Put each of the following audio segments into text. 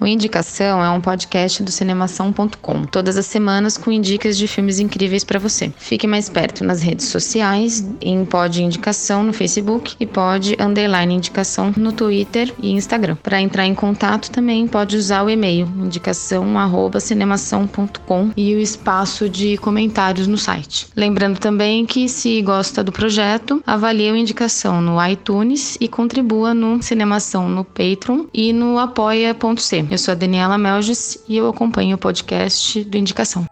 O Indicação é um podcast do cinemação.com, todas as semanas com dicas de filmes incríveis para você. Fique mais perto nas redes sociais, em Pod Indicação no Facebook e Pod Underline Indicação no Twitter e Instagram. Para entrar em contato também pode usar o e-mail indicação@cinemação.com e o espaço de comentários no site. Lembrando também que se gosta do projeto, avalie o Indicação no iTunes e contribua no Cinemação no Patreon e no apoia.c. Eu sou a Daniela Melges e eu acompanho o podcast do Indicação.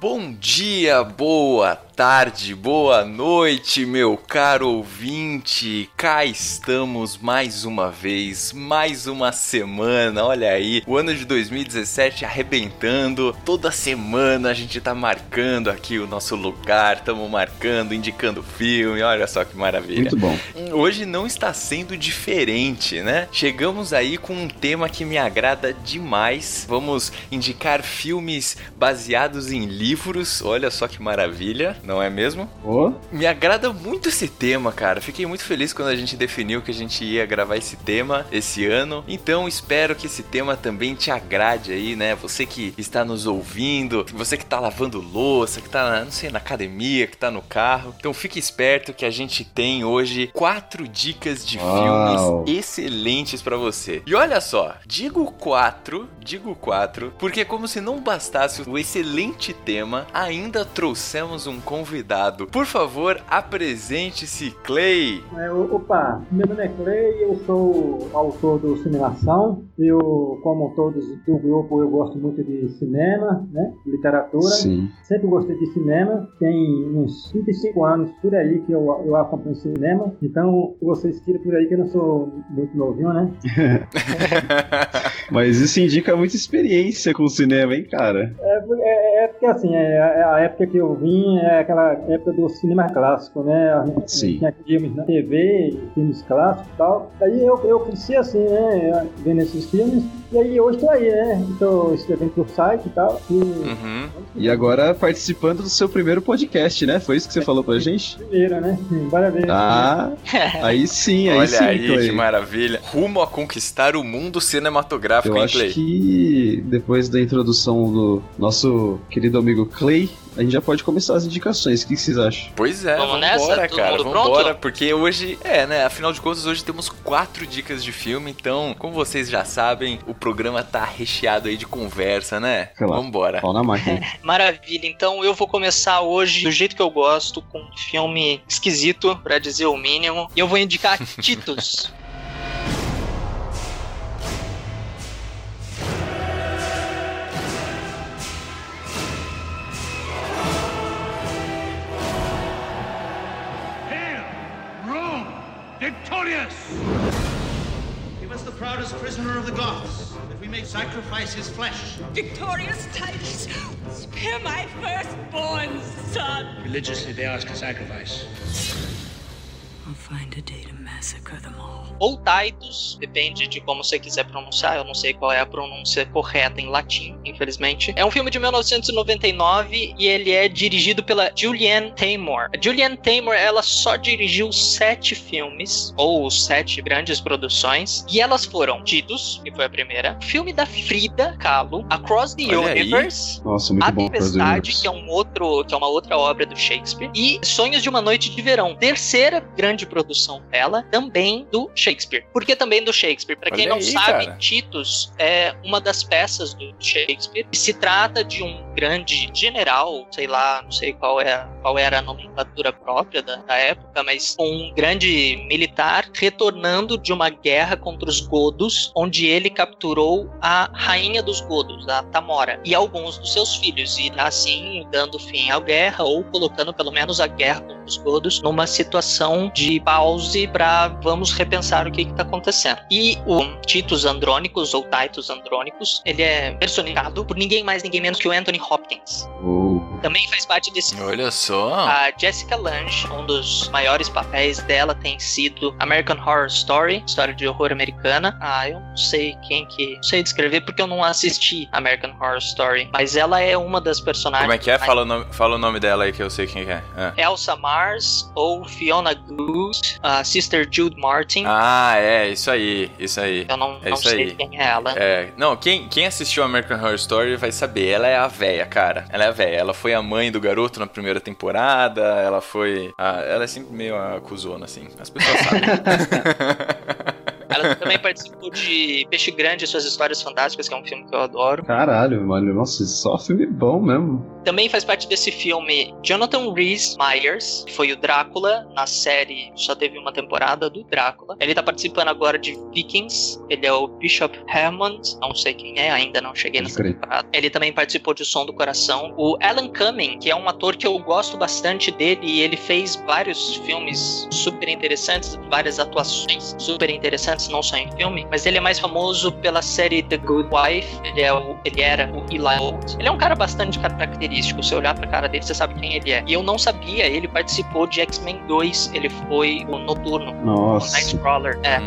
Bom dia, boa tarde, boa noite, meu caro ouvinte. Cá estamos mais uma vez, mais uma semana. Olha aí, o ano de 2017 arrebentando. Toda semana a gente tá marcando aqui o nosso lugar, estamos marcando, indicando filme. Olha só que maravilha. Muito bom. Hoje não está sendo diferente, né? Chegamos aí com um tema que me agrada demais. Vamos indicar filmes baseados em livros. Olha só que maravilha, não é mesmo? Ô, Me agrada muito esse tema, cara. Fiquei muito feliz quando a gente definiu que a gente ia gravar esse tema esse ano. Então espero que esse tema também te agrade aí, né? Você que está nos ouvindo, você que tá lavando louça, que tá, não sei, na academia, que tá no carro. Então fique esperto que a gente tem hoje quatro dicas de Uau. filmes excelentes pra você. E olha só, digo quatro, digo quatro, porque como se não bastasse o excelente tema, ainda trouxemos um convidado. Por favor, apresente-se, Clay. É, opa, meu nome é Clay, eu sou autor do Simulação. Eu, como todos do grupo, eu gosto muito de cinema, né? Literatura. sim. Sempre gostei de cinema. Tem uns 35 anos por aí que eu, eu acompanho cinema. Então, vocês tiram por aí que eu não sou muito novinho, né? Mas isso indica muita experiência com o cinema, hein, cara? É, é, é porque assim, é, a a época que eu vim é aquela época do cinema clássico, né? Sim. Tinha filmes na TV, filmes clássicos e tal. Aí eu, eu cresci assim, né? Vendo esses filmes. E aí hoje tô aí, né? Tô escrevendo pro site e tal. E Uhum. E agora participando do seu primeiro podcast, né? Foi isso que você falou pra gente? primeiro, né? Parabéns. Ah, aí sim, aí Olha sim, aí, Clay. que maravilha. Rumo a conquistar o mundo cinematográfico, Eu hein, acho Clay? que depois da introdução do nosso querido amigo Clay, a gente já pode começar as indicações. O que vocês acham? Pois é, Vamos vamos nessa? embora, Todo cara. mundo Vamos pronto? embora, porque hoje, é, né? Afinal de contas, hoje temos quatro dicas de filme. Então, como vocês já sabem, o programa tá recheado aí de conversa, né? Claro. Vamos embora. Pau na máquina. Maravilha, então eu vou começar hoje do jeito que eu gosto, com um filme esquisito, pra dizer o mínimo. E eu vou indicar Titus. May sacrifice his flesh. Victorious Titus, spare my firstborn son. Religiously, they ask a sacrifice. I'll find a day to massacre them all. Ou Titus, depende de como você quiser pronunciar, eu não sei qual é a pronúncia correta em latim, infelizmente. É um filme de 1999 e ele é dirigido pela Julianne Taymor. A Julianne Taymor, ela só dirigiu sete filmes, ou sete grandes produções, e elas foram Titus, que foi a primeira, o filme da Frida Kahlo, Across the Olha. Universe, Nossa, muito a bom Cross the Tempestade, Universe. que é um outro, que é uma outra obra do Shakespeare, e Sonhos de uma Noite de Verão, terceira grande produção dela, também do Shakespeare. Por que também do Shakespeare? Para quem Olha não aí, sabe, cara. Titus é uma das peças do Shakespeare. E se trata de um grande general, sei lá, não sei qual, é, qual era a nomenclatura própria da, da época, mas um grande militar retornando de uma guerra contra os Godos, onde ele capturou a rainha dos Godos, a Tamora, e alguns dos seus filhos, e assim dando fim à guerra ou colocando pelo menos a guerra contra os Godos numa situação de pause para vamos repensar o que está acontecendo. E o Titus Andrônicos ou Titus Andrônicos, ele é personificado por ninguém mais, ninguém menos que o Anthony Hopkins. Oh. Também faz parte desse Olha só. a Jessica Lange, um dos maiores papéis dela tem sido American Horror Story, história de horror americana. Ah, eu não sei quem que. Não sei descrever porque eu não assisti American Horror Story. Mas ela é uma das personagens. Como é que é? mais- Fala o, nome, fala o nome dela aí que eu sei quem é. Ah. Elsa Mars ou Fiona Good, a Sister Jude Martin. Ah, é, isso aí, isso aí. Eu não, é não sei aí. quem é ela. É, não, quem, quem assistiu American Horror Story vai saber. Ela é a véia, cara. Ela é véia. Ela foi a mãe do garoto na primeira temporada. Ela foi. a- ela é sempre meio acusona, assim. As pessoas sabem. Ela também participou de Peixe Grande e Suas Histórias Fantásticas, que é um filme que eu adoro. Caralho, mano. Nossa, só filme bom mesmo. Também faz parte desse filme Jonathan Rhys Myers, que foi o Drácula na série, só teve uma temporada do Drácula. Ele tá participando agora de Vikings, ele é o Bishop Hammond, não sei quem é, ainda não cheguei nessa temporada. Ele também participou de O Som do Coração. O Alan Cumming, que é um ator que eu gosto bastante dele, e ele fez vários filmes super interessantes, várias atuações super interessantes, não só em filme, mas ele é mais famoso pela série The Good Wife, ele, é o, ele era o Eli Gold. Ele é um cara bastante característico, se olhar pra cara dele, você sabe quem ele é. E eu não sabia, ele participou de X-Men 2, ele foi o Noturno, o Nossa. Nightcrawler. É,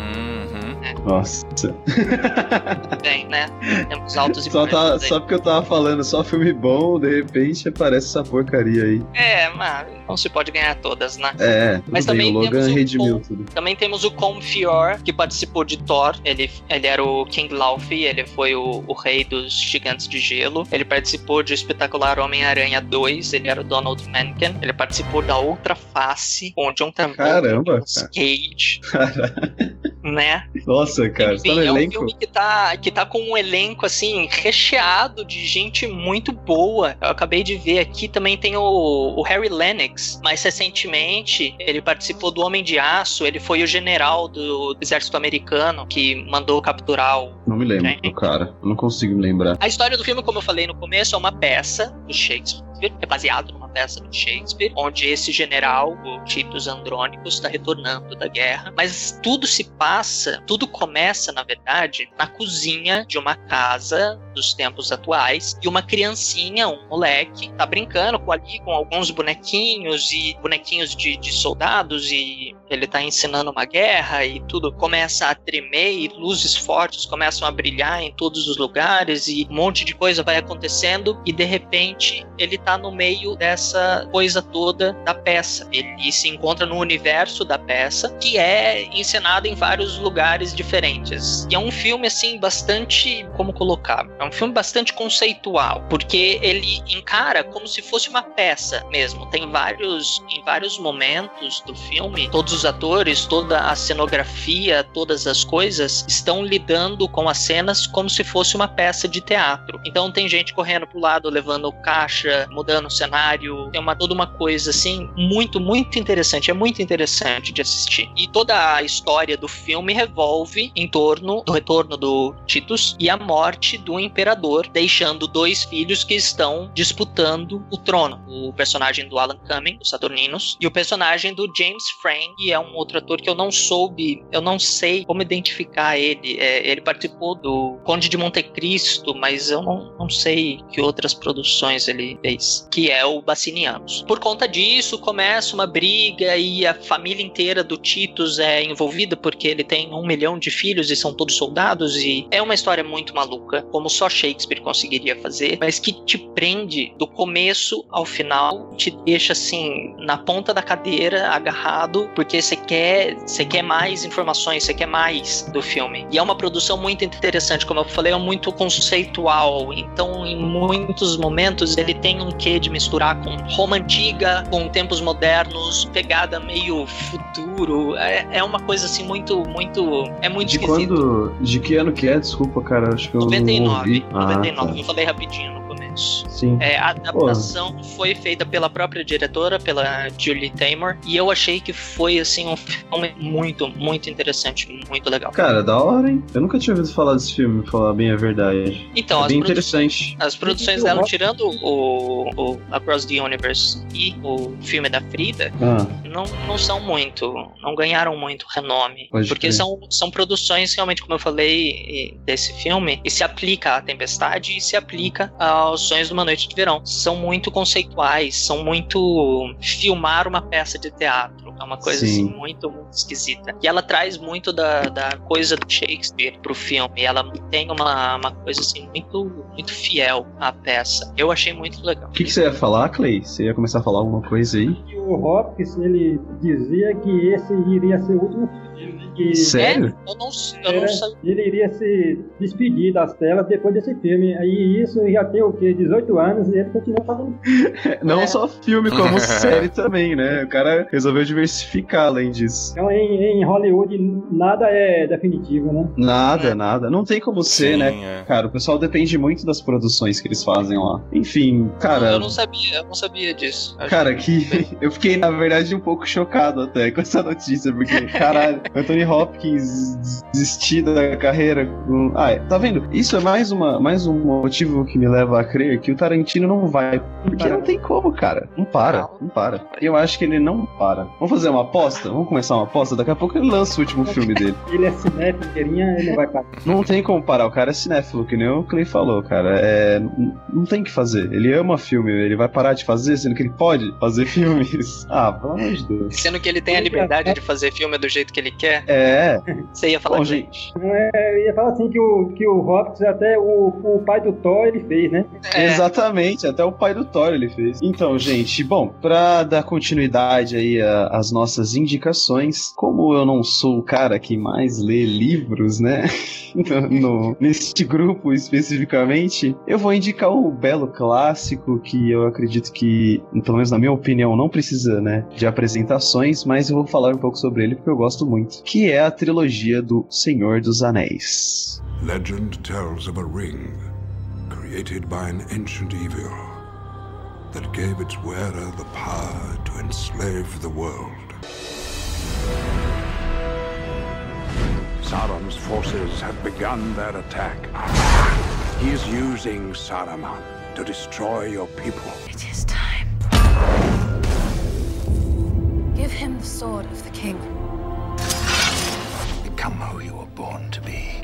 Uhum. Nossa. bem, né? Temos altos e Só, tá, só porque eu tava falando só filme bom, de repente aparece essa porcaria aí. É, mas não se pode ganhar todas, né? É, Mas bem, também o Logan temos redimiu bom- tudo. Também temos o Colm Feore, que participou de Thor. Ele, ele era o King Laufey, ele foi o, o rei dos gigantes de gelo. Ele participou de Espetacular Homem-Aranha 2, ele era o Donald Menken. Ele participou da Outra Face, com o John Travolta Caramba, cara. Né? Nossa, cara, você tá Enfim, no é um elenco? filme que tá, que tá com um elenco, assim, recheado de gente muito boa. Eu acabei de ver aqui, também tem o, o Harry Lennox. Mais recentemente, ele participou do Homem de Aço, ele foi o general do, do exército americano que mandou capturar o... Não me lembro, É. cara. Eu não consigo me lembrar. A história do filme, como eu falei no começo, é uma peça do Shakespeare. É baseado numa peça do Shakespeare, onde esse general, o Titus Andrônicos, está retornando da guerra. Mas tudo se passa, tudo começa, na verdade, na cozinha de uma casa dos tempos atuais. E uma criancinha, um moleque, tá brincando com ali com alguns bonequinhos e bonequinhos de, de soldados e ele tá ensinando uma guerra e tudo começa a tremer e luzes fortes começam a brilhar em todos os lugares e um monte de coisa vai acontecendo e de repente ele tá no meio dessa coisa toda da peça. Ele se encontra no universo da peça que é encenado em vários lugares diferentes. E é um filme assim bastante, como colocar, é um filme bastante conceitual, porque ele encara como se fosse uma peça mesmo. Tem vários em vários momentos do filme, todos os atores, toda a cenografia, todas as coisas estão lidando com as cenas como se fosse uma peça de teatro. Então tem gente correndo pro lado, levando caixa, mudando o cenário, tem uma toda uma coisa assim muito muito interessante, é muito interessante de assistir. E toda a história do filme revolve em torno do retorno do Titus e a morte do imperador, deixando dois filhos que estão disputando o trono. O personagem do Alan Cumming, dos Saturninos, e o personagem do James Frame, que é um outro ator que eu não soube, eu não sei como identificar ele. É, ele participou do Conde de Monte Cristo, mas eu não, não sei que outras produções ele fez, que é o Bacinianos. Por conta disso, começa uma briga e a família inteira do Titus é envolvida porque ele tem um milhão de filhos e são todos soldados e é uma história muito maluca, como só Shakespeare conseguiria fazer, mas que te prende do começo ao final, te deixa assim na ponta da cadeira, agarrado, porque você quer, você quer mais informações, você quer mais do filme. E é uma produção muito interessante, como eu falei, é muito conceitual. Então, em muitos momentos ele tem um quê de misturar com Roma antiga, com tempos modernos, pegada meio futuro. É, é uma coisa assim muito, muito, é muito De esquisito. quando. De que ano que é? Desculpa, cara. Acho que eu não 99, ouvi. Ah, 99. tá. Eu falei rapidinho. Anos. Sim. É, a adaptação foi feita pela própria diretora, pela Julie Taymor, e eu achei que foi assim um filme muito, muito interessante, muito legal. Cara, da hora, hein? Eu nunca tinha ouvido falar desse filme, falar bem a verdade. Então, é as, bem interessante. as produções dela, tirando o, o Across the Universe e o filme da Frida, Ah, não, não são muito, não ganharam muito renome. Pode porque crer. são, são produções, realmente, como eu falei, desse filme, e se aplica à Tempestade e se aplica aos Sonhos de uma Noite de Verão. São muito conceituais, são muito filmar uma peça de teatro. É uma coisa Sim. assim muito, muito esquisita. E ela traz muito da, da coisa do Shakespeare pro filme. Ela tem uma, uma coisa assim muito, muito fiel à peça. Eu achei muito legal. o que, que você ia falar, Clay? Você ia começar a falar alguma coisa aí? E o Hopkins, ele dizia que esse iria ser o último filme. Que Sério? É, eu não, eu não É, sei. ele iria se despedir das telas depois desse filme. Aí isso já tem o quê? 18 anos e ele continua fazendo. Não É. só filme, como série também, né? O cara resolveu diversificar além disso. Então em, em Hollywood nada é definitivo, né? Nada, nada. Não tem como ser, Sim, né? é. Cara, o pessoal depende muito das produções que eles fazem lá. Enfim, cara. Eu não sabia, eu não sabia disso. Cara, que eu fiquei, na verdade, um pouco chocado até com essa notícia, porque, caralho, Anthony Hopkins desistir da carreira. com- Ah, é, tá vendo? Isso é mais, uma, mais um motivo que me leva a crer que o Tarantino não vai. Porque não tem como, cara. Não para, não para. Eu acho que ele não para. Vamos fazer uma aposta? Vamos começar uma aposta? Daqui a pouco ele lança o último filme dele. Ele é cinéfilo, inteirinha, ele não vai parar. Não tem como parar, o cara é cinéfilo, que nem o Clay falou, cara. É, não tem o que fazer. Ele ama filme, ele vai parar de fazer, sendo que ele pode fazer filmes. Ah, pelo amor de Deus. Sendo que ele tem a liberdade de fazer filme do jeito que ele quer, É, você ia falar bom, que gente. É, eu ia falar assim que o, que o Hopkins, até o, o pai do Thor, ele fez, né? É, Exatamente, até o pai do Thor ele fez. Então, gente, bom, pra dar continuidade aí às nossas indicações, como eu não sou o cara que mais lê livros, né? no, no- neste grupo especificamente, eu vou indicar um belo clássico que eu acredito que, pelo menos na minha opinião, não precisa, né, de apresentações, mas eu vou falar um pouco sobre ele porque eu gosto muito, que é a trilogia do Senhor dos Anéis. Legend tells of a ring created by an ancient evil that gave its wearer the power to enslave the world. Sauron's forces have begun their attack. He is using Saruman to destroy your people. It is time. Give him the sword of the king. Become who you were born to be.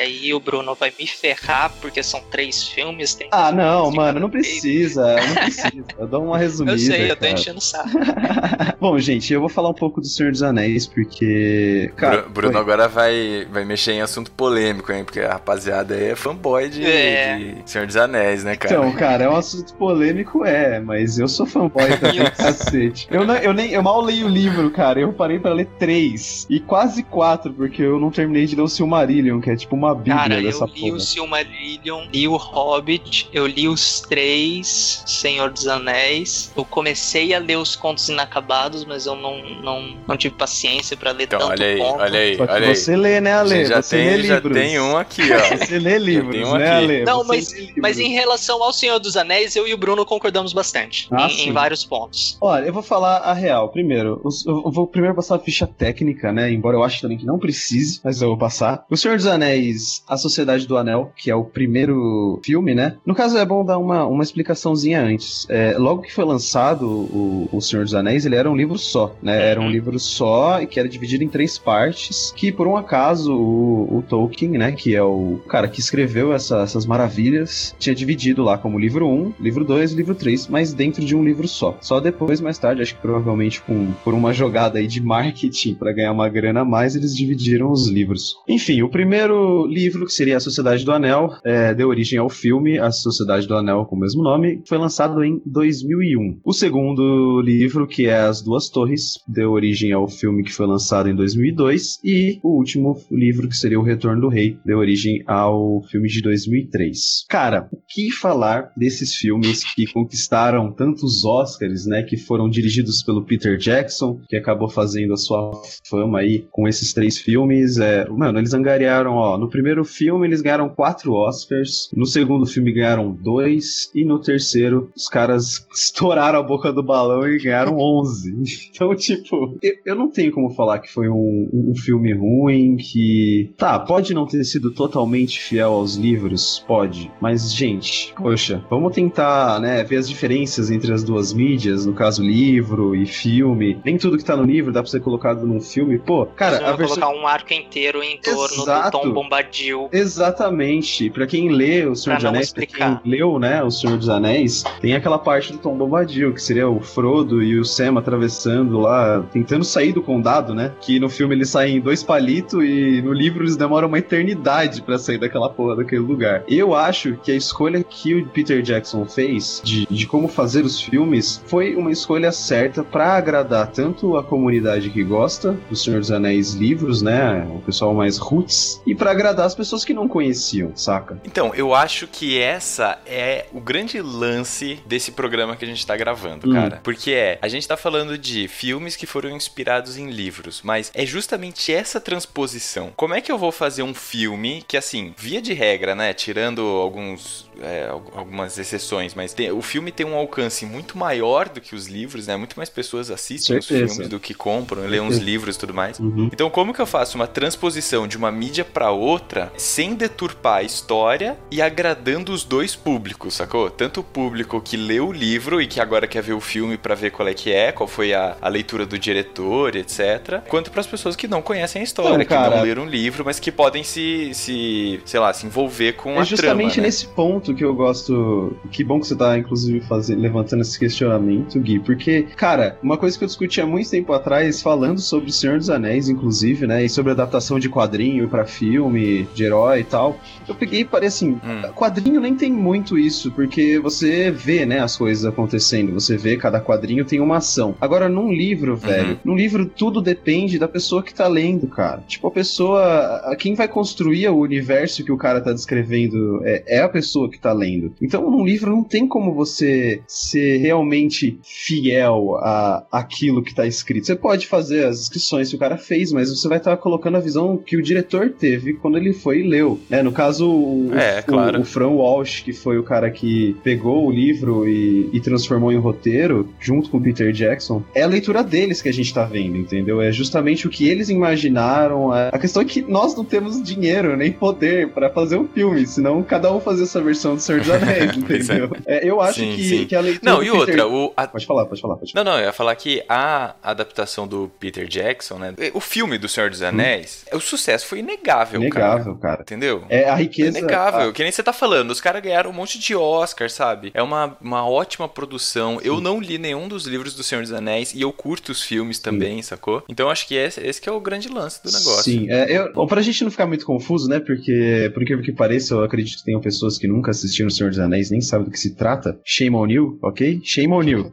Aí o Bruno vai me ferrar, porque são três filmes. Tem Ah, não, mano, não precisa, não precisa. Eu dou uma resumida. Eu sei, eu tô cara. enchendo o saco. Bom, gente, eu vou falar um pouco do Senhor dos Anéis, porque. Cara, Bru- Bruno foi- agora vai, vai mexer em assunto polêmico, hein? Porque a rapaziada aí é fanboy de, É. de Senhor dos Anéis, né, cara? Então, cara, é um assunto polêmico, é, mas eu sou fanboy também, cacete. Eu, não, eu, nem, eu mal leio o livro, cara, eu parei pra ler três, e quase quatro, porque eu não terminei de ler o Silmarillion, que é tipo uma bíblia Cara, dessa eu li porra. o Silmarillion, li o Hobbit, eu li os três Senhor dos Anéis. Eu comecei a ler os contos inacabados, mas eu não, não, não tive paciência pra ler Então, tanto olha aí, conto. olha aí, olha aí. você lê, né, Ale? já você tem, lê já livros. tem um aqui, ó. Você lê livros, um né, aqui. Ale? Não, Você mas, mas em relação ao Senhor dos Anéis, eu e o Bruno concordamos bastante. Ah, em, em vários pontos. Olha, eu vou falar a real. Primeiro, eu vou primeiro passar a ficha técnica, né? Embora eu ache também que não precise, mas eu vou passar. O Senhor dos Anéis, A Sociedade do Anel, que é o primeiro filme, né? No caso, é bom dar uma, uma explicaçãozinha antes. É, logo que foi lançado o, o Senhor dos Anéis, ele era um livro só, né? Era um Uhum. livro só e que era dividido em três partes, que por um acaso o, o Tolkien, né? Que é o cara que escreveu essa- essas maravilhas, tinha dividido lá como livro 1, livro 2 e livro 3, mas dentro de um livro só. Só depois, mais tarde, acho que provavelmente com, por uma jogada aí de marketing para ganhar uma grana a mais, eles dividiram os livros. Enfim, o primeiro livro, que seria A Sociedade do Anel, é, deu origem ao filme A Sociedade do Anel, com o mesmo nome, foi lançado em 2001. O segundo livro, que é As Duas Torres, deu origem ao filme que foi lançado em 2002. E o último livro, que seria O Retorno do Rei, deu origem ao filme de 2003. Cara, o que falar desses filmes que conquistaram tantos Oscars, né? Que foram dirigidos pelo Peter Jackson, que acabou fazendo a sua fama aí com esses três filmes. É, mano, eles angariaram, ó, no primeiro filme eles ganharam quatro Oscars, no segundo filme ganharam dois, e no terceiro os caras estouraram a boca do balão e ganharam 11. Então, tipo, eu, eu não tenho como falar que foi um, um filme ruim, que. Tá, pode não ter sido totalmente fiel aos livros, pode, mas, gente, poxa, vamos tentar, né, ver as diferenças entre as duas mídias, no caso, livro e filme. Nem tudo que tá no livro dá pra ser colocado num filme. Pô, cara, Cara, a versão. colocar um arco inteiro em torno Exato. do Tom Bombadil. Exatamente. Pra quem lê O Senhor dos Anéis, pra quem leu, né, O Senhor dos Anéis, tem aquela parte do Tom Bombadil, que seria o Frodo e o Sam atravessando lá, tentando sair do condado, né? Que no filme eles saem em dois palitos e no livro eles demoram uma eternidade pra sair daquela porra daquele lugar. Eu acho que a escolha que o Peter Jackson fez de, de como fazer os filmes foi uma escolha certa pra agradar tanto a comunidade que gosta do Senhor dos Anéis livros, né? O pessoal mais roots, e pra agradar as pessoas que não conheciam, saca? Então, eu acho que essa é o grande lance desse programa que a gente tá gravando, Hum. cara. Porque é, a gente tá falando de filmes que foram inspirados em livros, mas é justamente essa transposição. Como é que eu vou fazer um filme que, assim, via de regra, né, tirando alguns, é, al- algumas exceções, mas tem- o filme tem um alcance muito maior do que os livros, né? Muito mais pessoas assistem os Certeza. filmes do que compram, lêem os livros e tudo mais. Uhum. Então, como que eu faço uma transposição de uma mídia pra outra sem deturpar a história e agradando os dois públicos, sacou? Tanto o público que leu o livro e que agora quer ver o filme pra ver qual é que é, qual foi a, a leitura do diretor, etc. Quanto pras pessoas que não conhecem a história, Não, que cara. não leram o livro, mas que podem se, se sei lá, se envolver com a É justamente trama, né? nesse ponto que eu gosto. Que bom que você tá, inclusive, fazendo, levantando esse questionamento, Gui. Porque, cara, uma coisa que eu discuti há muito tempo atrás, falando sobre O Senhor dos Anéis, inclusive, né? E sobre adaptação de quadrinho pra filme, de herói e tal. Eu peguei e parei assim. Hum. Quadrinho nem tem muito isso, porque você vê, né, as coisas acontecendo. Você vê, cada quadrinho tem uma ação. Agora, num livro, velho, num livro tudo depende da pessoa que tá lendo, cara. Tipo, a pessoa. a- Quem vai construir o universo que o cara tá descrevendo é, é a pessoa que tá lendo. Então, num livro não tem como você ser realmente fiel a aquilo que tá escrito. Você pode fazer as descrições que o cara fez, mas você vai estar colocando a visão que o diretor teve quando ele foi e leu. né? no caso, o, É, claro. o Fran Walsh, que foi o cara que pegou o livro e, e transformou em roteiro, junto com o Peter Jackson, é a leitura deles que a gente tá vendo, entendeu? É justamente o que eles imaginaram. A a questão é que nós não temos dinheiro nem poder pra fazer um filme, senão cada um fazer essa versão do Senhor dos Anéis, é. entendeu? É, eu acho Sim, que, sim. que a leitura. Não, e Peter- outra, o, a- Pode falar, pode falar, pode falar. Não, não, eu ia falar que a adaptação do Peter Jackson, né? O filme do Senhor dos Anéis, o sucesso foi inegável, cara. Inegável, cara. Entendeu? É a É riqueza. inegável, a- que nem você tá falando, os caras ganharam um monte de Oscar, sabe? É uma, uma ótima produção. Eu não li nenhum dos livros do Senhor dos Anéis e eu curto os filmes também, sacou? Então acho que esse, esse que é o grande lance do negócio. Sim, é, eu, pra gente não ficar muito confuso, né? Porque, por incrível que pareça, eu acredito que tenham pessoas que nunca assistiram O Senhor dos Anéis, nem sabem do que se trata. Shame on you, ok? Shame on you.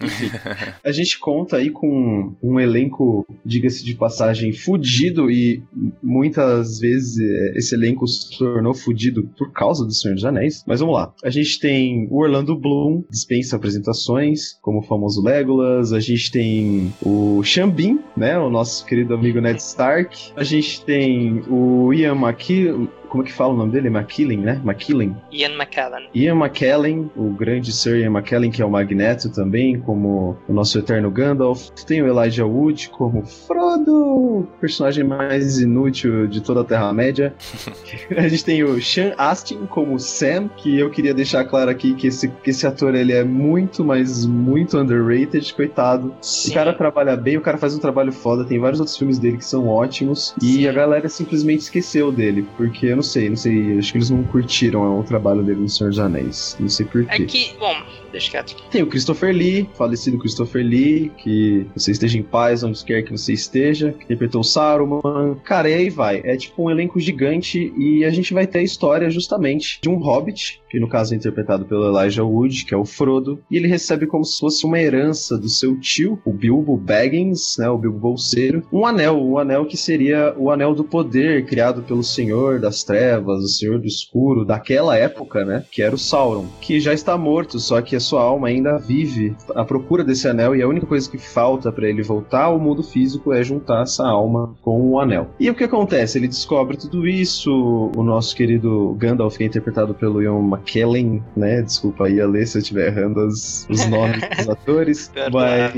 A gente conta aí com um elenco, diga-se de passagem, fudido e muitas vezes é, esse elenco se tornou fudido por causa do Senhor dos Anéis. Mas vamos lá. A gente tem o Orlando Bloom, dispensa apresentações, como o famoso Legolas. A gente tem o Xambin, né? O nosso querido amigo Ned Stark. A gente tem o Ian McKellen. Como é que fala o nome dele? McKellen, né? McKellen. Ian McKellen. Ian McKellen, o grande Sir Ian McKellen, que é o Magneto também, como o nosso eterno Gandalf. Tem o Elijah Wood como Frodo, personagem mais inútil de toda a Terra-média. a gente tem o Sean Astin como Sam, que eu queria deixar claro aqui que esse, que esse ator ele é muito, mas muito underrated, coitado. Sim. O cara trabalha bem, o cara faz um trabalho foda, tem vários outros filmes dele que são ótimos. E Sim. a galera simplesmente esqueceu dele, porque eu não sei, não sei, acho que eles não curtiram o trabalho dele no Senhor dos Anéis. Não sei É porquê. que, bom, deixa quieto. Tem o Christopher Lee, falecido Christopher Lee, que você esteja em paz onde quer que você esteja, que interpretou Saruman. Cara, e aí vai. É tipo um elenco gigante e a gente vai ter a história justamente de um hobbit, que no caso é interpretado pelo Elijah Wood, que é o Frodo, e ele recebe como se fosse uma herança do seu tio, o Bilbo Baggins, né, o Bilbo Bolseiro, um anel, o anel que seria o anel do poder criado pelo Senhor das Trevas, o Senhor do Escuro, daquela época, né? Que era o Sauron, que já está morto, só que a sua alma ainda vive à procura desse anel e a única coisa que falta para ele voltar ao mundo físico é juntar essa alma com o anel. E o que acontece? Ele descobre tudo isso, o nosso querido Gandalf, que é interpretado pelo Ian McKellen, né? Desculpa aí, Alê, se eu estiver errando os, os nomes dos atores. mas...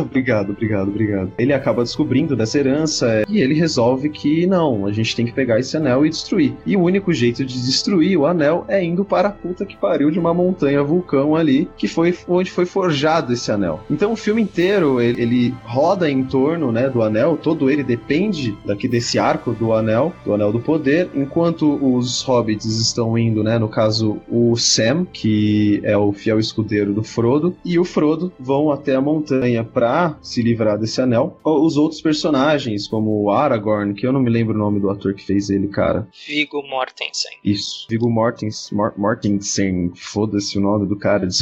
Obrigado, obrigado, obrigado. Ele acaba descobrindo dessa herança e ele resolve que não, a gente tem que pegar esse anel e destruir. E o único jeito de destruir o anel é indo para a puta que pariu de uma montanha vulcão ali, que foi onde foi forjado esse anel. Então o filme inteiro ele, ele roda em torno, né, do anel, todo ele depende daqui desse arco do anel, do anel do poder, enquanto os hobbits estão indo, né, no caso o Sam, que é o fiel escudeiro do Frodo, e o Frodo vão até a montanha para se livrar desse anel. Os outros personagens, como o Aragorn, que eu não me lembro o nome do ator que fez ele, cara. Viggo Mortensen. Isso, Viggo Mortensen, Mor Mortensen, foda-se o nome do cara, desculpa,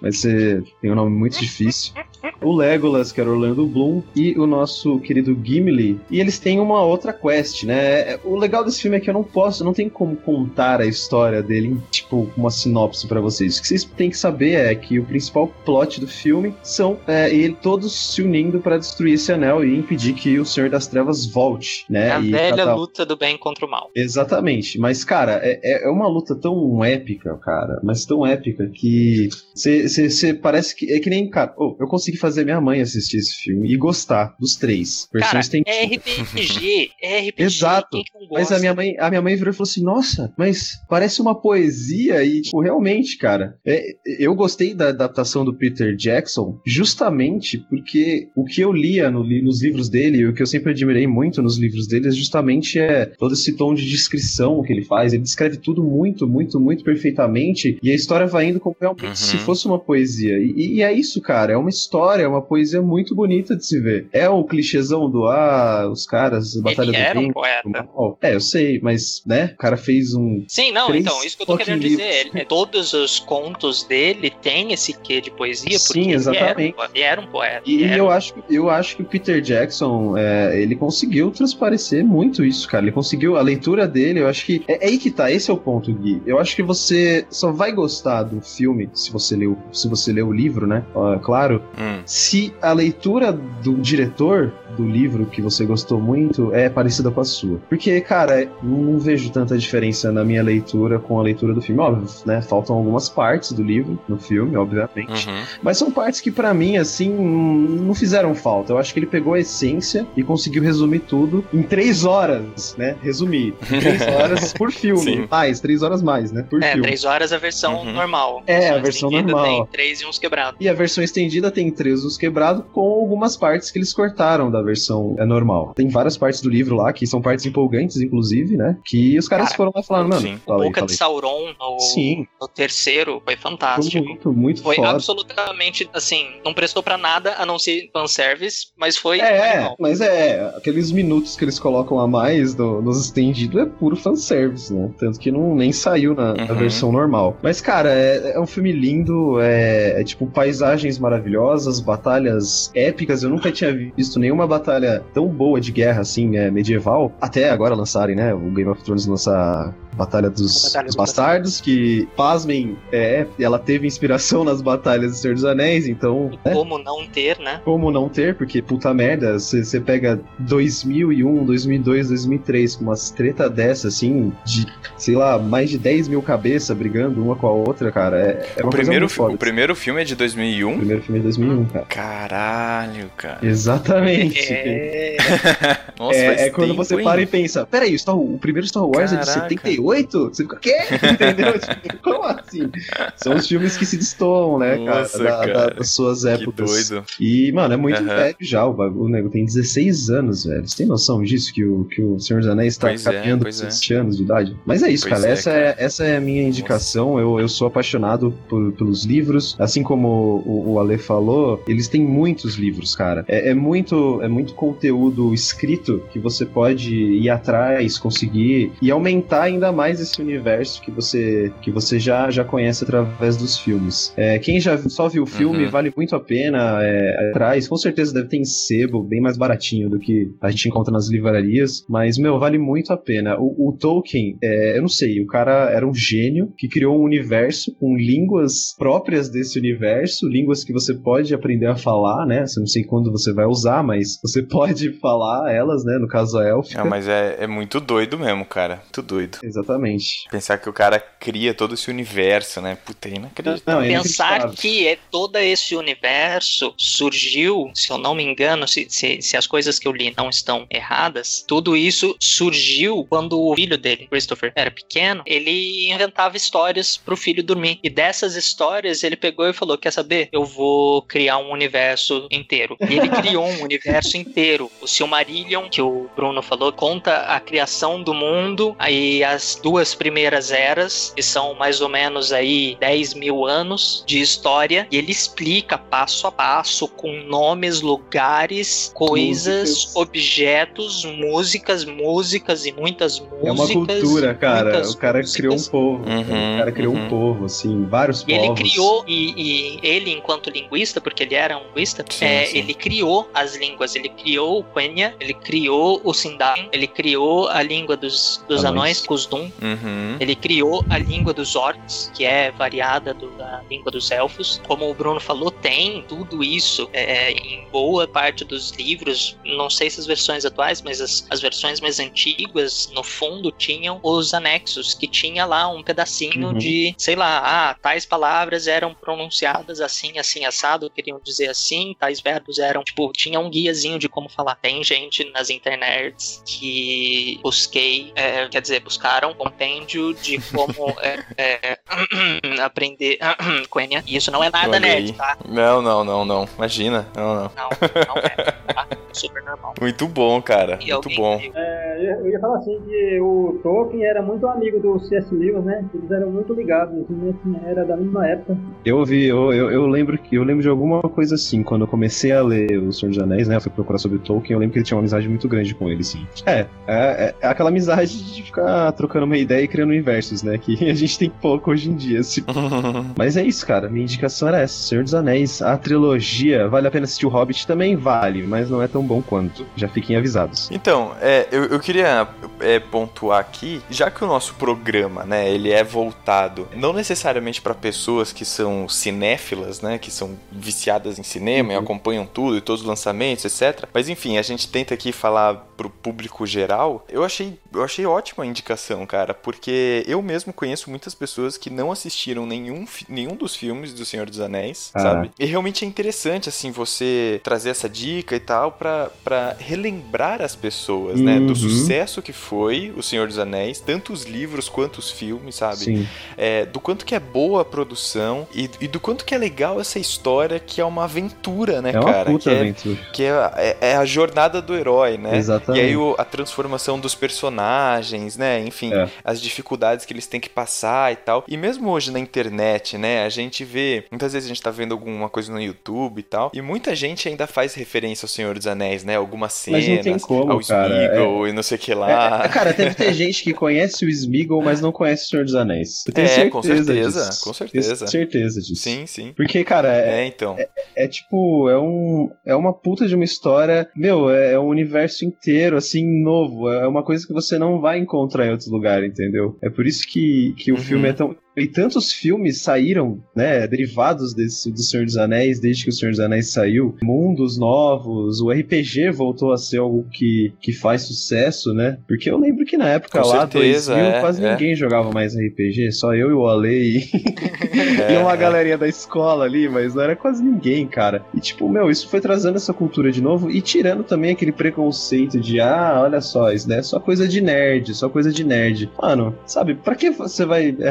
mas você tem um nome muito difícil. O Legolas, que era Orlando Bloom, e o nosso querido Gimli. E eles têm uma outra quest, né? O legal desse filme é que eu não posso, não tem como contar a história dele em, tipo, uma sinopse para vocês. O que vocês têm que saber é que o principal plot do filme são é, ele todos se unindo para destruir esse anel e impedir que o Senhor das Trevas volte, né? É a e velha luta do bem contra o mal. Exatamente, mas cara, é, é- é uma luta tão épica, cara, mas tão épica que você parece que é que nem, cara, oh, eu consegui fazer minha mãe assistir esse filme e gostar dos três. Cara, Versões tem é RPG, é RPG. Exato. Mas a minha mãe, a minha mãe virou e falou assim: "Nossa, mas parece uma poesia e tipo, realmente, cara, é, eu gostei da adaptação do Peter Jackson justamente porque o que eu lia no nos livros dele, e o que eu sempre admirei muito nos livros dele, é justamente é todo esse tom de descrição que ele faz. Ele descreve tudo muito, muito, muito perfeitamente e a história vai indo como realmente Uhum. se fosse uma poesia. E, e é isso, cara, é uma história, é uma poesia muito bonita de se ver. É o clichêzão do ah, os caras, Batalha Ele do era um Bem, poeta. mal. É, eu sei, mas, né, o cara fez um. Sim, não, então, isso que eu tô querendo dizer. Ele- todos os contos dele têm esse quê de poesia, Sim, porque um exatamente. ele era um poeta. E eu um- acho, eu acho que o Peter Jackson, é, ele conseguiu transparecer muito isso, cara. Ele conseguiu, a leitura dele, eu acho que. É, é aí que tá, esse é o ponto, Gui. Eu acho que você só vai gostar do filme se você leu, se você leu o livro, né? Ó, claro. Hum. Se a leitura do diretor do livro que você gostou muito é parecida com a sua. Porque, cara, não, vejo tanta diferença na minha leitura com a leitura do filme. Óbvio, né? Faltam algumas partes do livro no filme, obviamente. Uhum. Mas são partes que pra mim, assim, não fizeram falta. Eu acho que ele pegou a essência e conseguiu resumir tudo em três horas, né? Resumir. Três horas por filme. Sim. Mais, três horas mais, né? Por É, filme. três horas a versão Uhum. normal. É, a Versão versão estendida normal. Tem três e uns quebrados. E a versão estendida tem três os quebrados com algumas partes que eles cortaram da versão é, normal. Tem várias partes do livro lá que são partes empolgantes, inclusive, né? Que os caras Cara, foram lá falaram, mano, sim. fala aí, Boca de. Sauron no, Sim. no terceiro foi Foi fantástico. muito, muito Foi foda. absolutamente, assim, não prestou pra nada a não ser fanservice, mas foi É, animal. mas é, aqueles minutos que eles colocam a mais no- nos estendidos é puro fanservice, né? Tanto que não nem saiu na, na Uhum. versão normal. Mas, cara, é, é um filme lindo, é, é tipo paisagens maravilhosas, batalhas épicas. Eu nunca tinha visto nenhuma batalha tão boa de guerra assim, é, medieval. Até agora lançarem, né? O Game of Thrones lança a Batalha dos, Batalha dos dos Bastardos, que, pasmem, é, ela teve inspiração nas batalhas do Senhor dos Anéis, então. né? Como não ter, né? Como não ter, porque puta merda, você pega 2001, 2002, 2003 com umas treta dessa, assim, de, sei lá, mais de 10 mil cabeças brigando uma com a outra, cara. É, é uma primeiro, fi- foda. o primeiro filme é de 2001? O primeiro filme é de 2001, cara. Caralho, cara. Exatamente. É, Nossa, É, faz é quando tempo, você hein? para e pensa, peraí, o, Star- o primeiro Star Wars é de Caraca. 78? Você fica, quê? Entendeu? Tipo, como assim? São os filmes que se destoam, né, Nossa, cara, da- da- cara. das suas Que épocas. doido. E, mano, é muito velho já o bagulho, o nego tem 16 anos, velho. Você tem noção disso? Que o, que o Senhor dos Anéis tá Pois é, caminhando pois com é. 7 anos de idade? Mas é isso, cara. é, essa, É, essa é a minha indicação. Eu, eu sou apaixonado por- pelos livros. Assim como o, o Ale falou, eles têm muitos livros, cara. É, é muito é muito conteúdo escrito que você pode ir atrás, conseguir e aumentar ainda mais esse universo que você que você já, já conhece através dos filmes. É, quem já só viu o filme, Uhum. vale muito a pena é, atrás. Com certeza deve ter em sebo, bem mais baratinho do que a gente encontra nas livrarias. Mas, meu, vale muito a pena. O, o Tolkien, é, eu não sei, o cara era um gênio que criou um universo com línguas próprias desse universo, línguas que você pode aprender a falar, né? Eu não sei quando você vai usar, mas você pode falar elas, né? No caso a élfica. Ah, mas é, é muito doido mesmo, cara. Muito doido. Exatamente. Pensar que o cara cria todo esse universo, né? Puta, é inacreditável. Não, é Pensar que é, todo esse universo surgiu, se eu não me engano, se, se, se as coisas que eu li não estão erradas, tudo isso surgiu quando o filho dele, Christopher, era pequeno. Ele inventava histórias pro filho dormir. E dessas histórias ele pegou e falou: Quer saber? Eu vou criar um universo inteiro. E ele criou um universo inteiro. O Silmarillion, que o Bruno falou, conta a criação do mundo, aí as duas primeiras eras, que são mais ou menos aí 10 mil anos de história, e ele explica passo a passo, com nomes, lugares, coisas, Músicas. objetos, músicas, músicas e muitas músicas. É uma cultura, cara. O cara músicas. criou um povo. Uhum, o cara criou uhum. um povo, assim, vários E ele criou, e, e ele, enquanto linguista, porque ele era um linguista, Sim, é, sim. ele criou as línguas. Ele criou o Quenya, ele criou o Sindarin, ele criou a língua dos, dos Anões. anões, Kuzdum, Uhum. ele criou a língua dos orcs, que é variada do- da língua dos elfos. Como o Bruno falou, tem tudo isso é, em boa parte dos livros. Não sei se as versões atuais, mas as, as versões mais antigas, no fundo, tinham os anexos, que tinha lá um pedacinho Uhum. de, sei lá, ah, tais palavras eram pronunciadas assim, assim, assado, queriam dizer assim, tais verbos eram, tipo, tinha um guiazinho de como falar. Tem gente nas internets que busquei, é, quer dizer, buscaram um compêndio de como é, é, aprender Quenya. E isso não é nada nerd, tá? Não, não, não, não. Imagina. Não, não. Não, não é. Tá? Super normal. Muito bom, cara. E Muito bom. que- É, eu ia- falar assim que o Tolkien era muito amigo do C.S. Lewis, né? Eles eram muito ligados, assim, assim, era da mesma época. Eu ouvi, eu, eu, eu lembro que eu lembro de alguma coisa assim, quando eu comecei a ler O Senhor dos Anéis, né? Eu fui procurar sobre o Tolkien, eu lembro que ele tinha uma amizade muito grande com ele, sim. É, é, é aquela amizade de ficar trocando uma ideia e criando universos, né? Que a gente tem pouco hoje em dia. assim. Mas é isso, cara. Minha indicação era essa: Senhor dos Anéis, a trilogia. Vale a pena assistir o Hobbit também? Vale, mas não é tão bom quanto. Já fiquem avisados. Então, é, eu, eu queria é, pontuar aqui, já que o nosso programa, né, ele é voltado não necessariamente para pessoas que são cinéfilas, né, que são viciadas em cinema e Uhum. acompanham tudo e todos os lançamentos, etc. Mas enfim, a gente tenta aqui falar pro público geral. Eu achei, eu achei ótima a indicação, cara, porque eu mesmo conheço muitas pessoas que não assistiram nenhum, nenhum dos filmes do Senhor dos Anéis, Ah. sabe? E realmente é interessante, assim, você trazer essa dica e tal pra relembrar as pessoas, né? Uhum. Do sucesso que foi O Senhor dos Anéis, tanto os livros quanto os filmes, sabe? Sim. É, do quanto que é boa a produção e, e do quanto que é legal essa história que é uma aventura, né, É uma cara? puta que é, aventura. que é, é- é a jornada do herói, né? Exatamente. E aí o- a transformação dos personagens, né? Enfim, É. as dificuldades que eles têm que passar e tal. E mesmo hoje na internet, né? A gente vê. Muitas vezes a gente tá vendo alguma coisa no YouTube e tal. E muita gente ainda faz referência ao Senhor dos Anéis, né? Algumas cenas. Mas não tem como, ao cara, Smeagol e não sei o que lá. É, cara, deve ter gente que conhece o Smeagol, mas não conhece o Senhor dos Anéis. Eu tenho É, certeza com certeza, disso. com certeza. Tenho certeza disso. Sim, sim. Porque, cara, é, É, então. é tipo, é um é uma puta de uma história, meu, é, é um universo inteiro, assim, novo. É uma coisa que você não vai encontrar em outros lugares, entendeu? É por isso que, que o Uhum. filme é tão. E tantos filmes saíram, né, derivados desse, do Senhor dos Anéis, desde que o Senhor dos Anéis saiu. Mundos novos, o RPG voltou a ser algo que, que faz sucesso, né? Porque eu lembro que na época Com lá, certeza, 2000, é, quase é. ninguém jogava mais RPG, só eu e o Ale e, É, e uma é. galerinha da escola ali, mas não era quase ninguém, cara. E tipo, meu, isso foi trazendo essa cultura de novo e tirando também aquele preconceito de, ah, olha só, isso daí é só coisa de nerd, só coisa de nerd. Mano, sabe, pra que você vai é,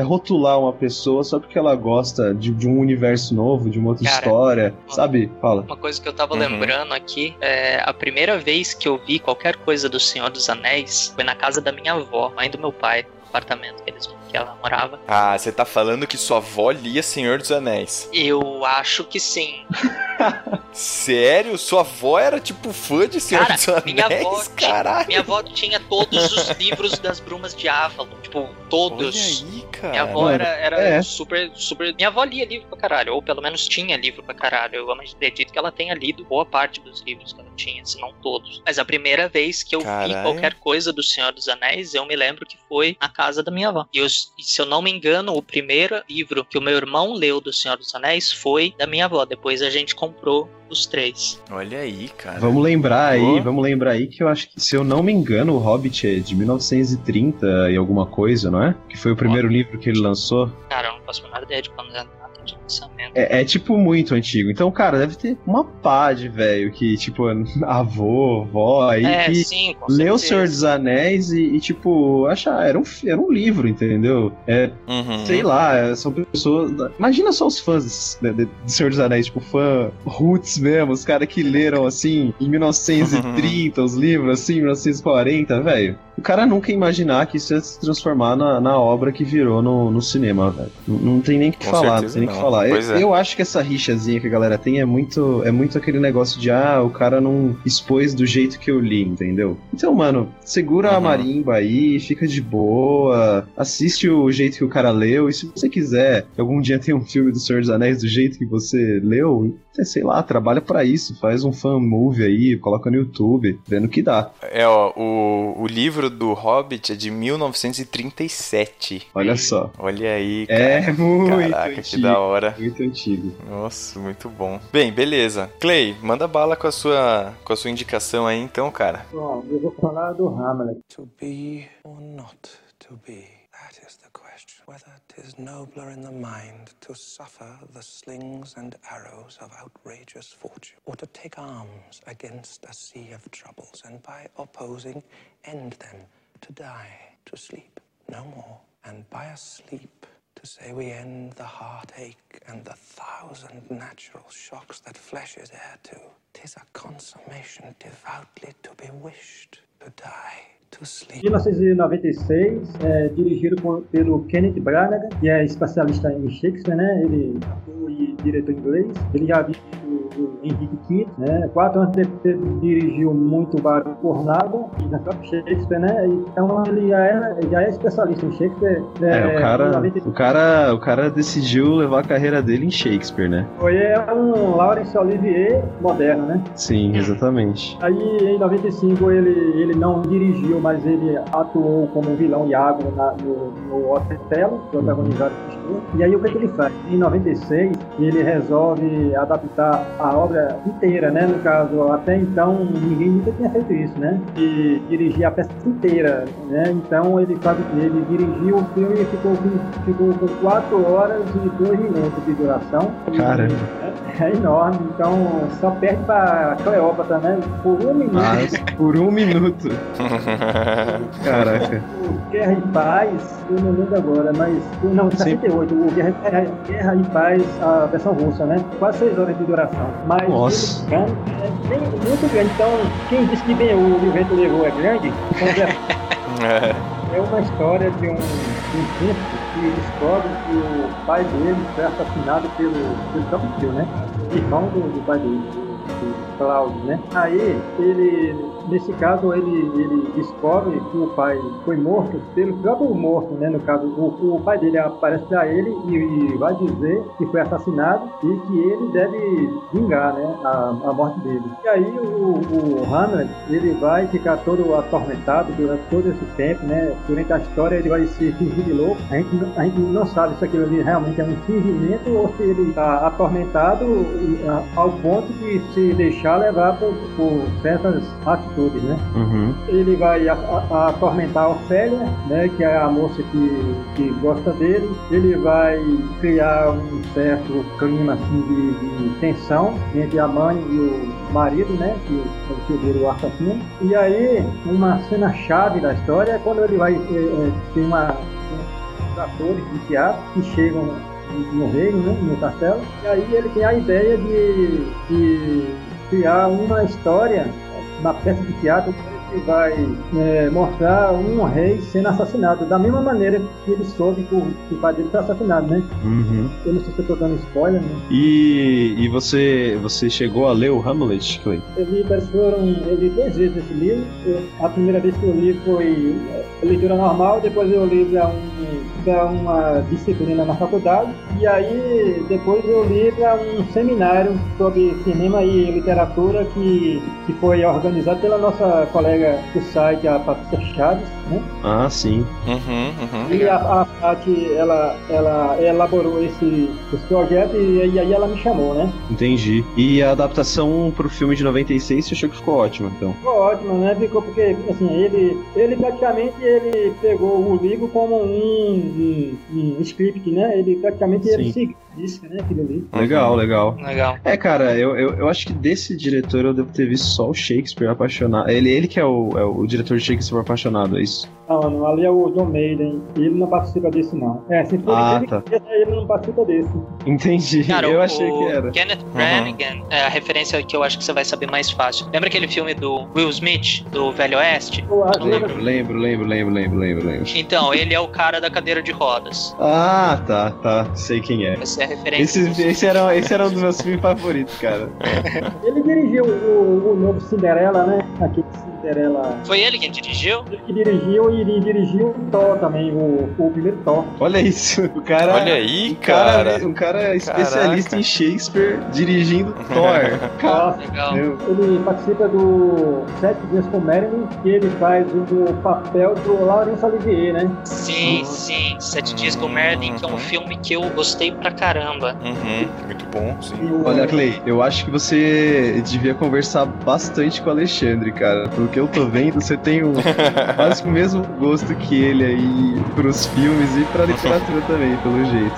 rotular uma pessoa só porque ela gosta de, de um universo novo, de uma outra Cara, história, sabe? Fala. Uma coisa que eu tava Uhum. lembrando aqui, é, a primeira vez que eu vi qualquer coisa do Senhor dos Anéis foi na casa da minha avó, mãe do meu pai, no apartamento que, eles, que ela morava. Ah, você tá falando que sua avó lia Senhor dos Anéis. Eu acho que sim. Sério? Sua avó era tipo fã de Senhor Cara, dos Anéis? minha avó, tinha, Caralho. minha avó tinha todos os livros das Brumas de Avalon. Tipo, todos. Olha aí, cara. Minha avó era, era É. super, super. Minha avó lia livro pra caralho, ou pelo menos tinha livro pra caralho. Eu acredito que ela tenha lido boa parte dos livros que ela tinha, se não todos. Mas a primeira vez que eu vi Caralho. qualquer coisa do Senhor dos Anéis, eu me lembro que foi na casa da minha avó. E, eu- e se eu não me engano, o primeiro livro que o meu irmão leu do Senhor dos Anéis foi da minha avó. Depois a gente comprou os três. Olha aí, cara. Vamos lembrar aí, vamos lembrar aí que eu acho que, se eu não me engano, o Hobbit é de 1930 e alguma coisa, não é? Que foi o primeiro livro que ele lançou. Cara, eu não faço a menor ideia de quando é de. É, é, tipo muito antigo. Então, cara, deve ter uma pá de velho que, tipo, avô, vó aí, É, que sim, com leu o certeza. Senhor dos Anéis e, e, tipo, acha, era um, era um livro, entendeu? É, Uhum. sei lá, são pessoas. Imagina só os fãs de, de, de Senhor dos Anéis, tipo, fã roots mesmo, os caras que leram assim em 1930 os livros, assim, 1940, velho. O cara nunca ia imaginar que isso ia se transformar na, na obra que virou no, no cinema, velho. Não, não tem nem o que Com falar, não tem nem o que falar. Eu, é. eu acho que essa rixazinha que a galera tem é muito, é muito aquele negócio de, ah, o cara não expôs do jeito que eu li, entendeu? Então, mano, segura a Uhum. marimba aí, fica de boa, assiste o jeito que o cara leu, e se você quiser algum dia ter um filme do Senhor dos Anéis do jeito que você leu, sei lá, trabalha pra isso, faz um fan movie aí, coloca no YouTube, vendo o que dá. É, ó, o, o livro do Hobbit é de 1937. Olha só. Olha aí, cara. É muito Caraca, que antigo. da hora. Muito antigo. Nossa, muito bom. Bem, beleza. Clay, manda bala com a sua, com a sua indicação aí, então, cara. Bom, eu vou falar do Hamlet. To be or not to be, that is the question. Whether 'tis nobler in the mind to suffer the slings and arrows of outrageous fortune, or to take arms against a sea of troubles, and by opposing end them, to die, to sleep, no more, and by a sleep to say we end the heartache and the thousand natural shocks that flesh is heir to. 'Tis a consummation devoutly to be wished, to die, sleep. 1996, é, dirigido por- pelo Kenneth Branagh, que é especialista em Shakespeare, né? Ele é ator e diretor inglês. Ele já dirigiu o Henrique V, né? Quatro anos depois ele dirigiu muito Barulho por Nada, e na própria Shakespeare, né? Então ele já é, já é especialista em Shakespeare. É, o em cara, 96. o cara, o cara decidiu levar a carreira dele em Shakespeare, né? Foi é um Laurence Olivier moderno, né? Sim, exatamente. Aí em 95 ele, ele não dirigiu, mas ele atuou como vilão Iago na, no, no Otelo, protagonizado por Stewart. E aí o que, que ele faz? Em 96 ele resolve adaptar a obra inteira, né? No caso, até então ninguém nunca tinha feito isso, né? E dirigir a peça inteira, né? Então ele faz ele dirigiu o filme e ficou com, ficou com 4 horas e 2 minutos de duração. Caramba. É, é enorme, então só perde pra Cleópatra, né? Por um minuto. Mas por um minuto. Caraca. O Guerra e Paz, eu não lembro agora, mas. Não, 78, o Guerra, Guerra, Guerra e Paz, a versão russa, né? Quase 6 horas de duração. Mas Nossa. ele é bem, muito grande. Então, quem disse que bem o, o vento levou é grande, então é, uma história de um, de um príncipe que descobre que o pai dele foi assassinado pelo, pelo próprio tio, né? Irmão do, do pai dele, do, do Cláudio, né? Aí ele, nesse caso, ele, ele descobre que o pai foi morto pelo próprio morto, né? No caso, o, o pai dele aparece pra ele e, e vai dizer que foi assassinado e que ele deve vingar, né? A, a morte dele. E aí o, o Hamlet, ele vai ficar todo atormentado durante todo esse tempo, né? Durante a história ele vai se fingir de louco. A gente, a gente não sabe se aquilo ali realmente é um fingimento ou se ele está atormentado a- ao ponto de se deixar levar por, por certas atitudes, né? Uhum. Ele vai a- a- atormentar a Ofélia, né, que é a moça que, que gosta dele. Ele vai criar um certo clima assim, de, de tensão entre a mãe e o marido, né, que é o tio dele, o assassino. E aí, uma cena chave da história é quando ele vai eh, eh, ter uma, uns atores de teatro que chegam no- no reino, né, no castelo. E aí ele tem a ideia de, de criar uma história, uma peça de teatro que vai é, mostrar um rei sendo assassinado, da mesma maneira que ele soube que o, que o pai dele foi assassinado, né? Uhum. Eu não sei se eu tô dando spoiler, né? E, e você, você chegou a ler o Hamlet, Clay? Eu li, foram, eu li duas vezes esse livro. Eu- a primeira vez que eu li foi é, leitura normal, depois eu li para um, pra uma disciplina na faculdade, e aí depois eu li para um seminário sobre cinema e literatura que, que foi organizado pela nossa colega do site, a Patrícia Chaves, né? Ah, sim. Uhum, uhum. E a, a Paty, ela, ela elaborou esse, esse projeto e, e aí ela me chamou, né? Entendi. E a adaptação pro filme de 96 você achou que ficou ótima, então? Ficou ótimo, né? Ficou porque, assim, ele, ele praticamente ele pegou o livro como um, um, um script, né? Ele praticamente ele seguiu isso, né? Aquilo ali. Legal, legal. Legal. É, cara, eu, eu, eu acho que desse diretor eu devo ter visto só o Shakespeare apaixonado. Ele, ele que é o, é o diretor de Shakespeare apaixonado, é isso? Não, não, ali é o John Maiden. Ele não participa desse, não. É, se for Ah, ele, tá. ele não participa desse. Entendi. Cara, eu o achei que era. Kenneth Brannigan é a referência que eu acho que você vai saber mais fácil. Lembra aquele filme do Will Smith, do Velho Oeste? Eu lembro. Lembro, lembro, lembro, lembro, lembro, lembro. Então, ele é o cara da cadeira de rodas. Ah, tá, tá. Sei quem é. Essa é a referência. Esse, esse, era, esse era um dos meus filmes favoritos, cara. Ele dirigiu o, o novo Cinderela, né? Aquele Cinderela. Foi ele quem dirigiu? Ele que dirigiu e ele dirigiu o Thor também, o, o primeiro Thor. Olha isso. O cara. Olha aí, um cara. cara. Um cara especialista Caraca. em Shakespeare dirigindo Thor. Cara, Legal. meu, Ele participa do Sete Dias com Marilyn, que ele faz o papel do Laurence Olivier, né? Sim, sim. Sete Dias com Merlin, que é um filme que eu gostei pra caramba. Uhum, muito bom, sim. O- Olha, Clay, eu acho que você devia conversar bastante com o Alexandre, cara. Pelo que eu tô vendo, você tem um, quase que o mesmo gosto que ele aí pros filmes e pra literatura também, pelo jeito.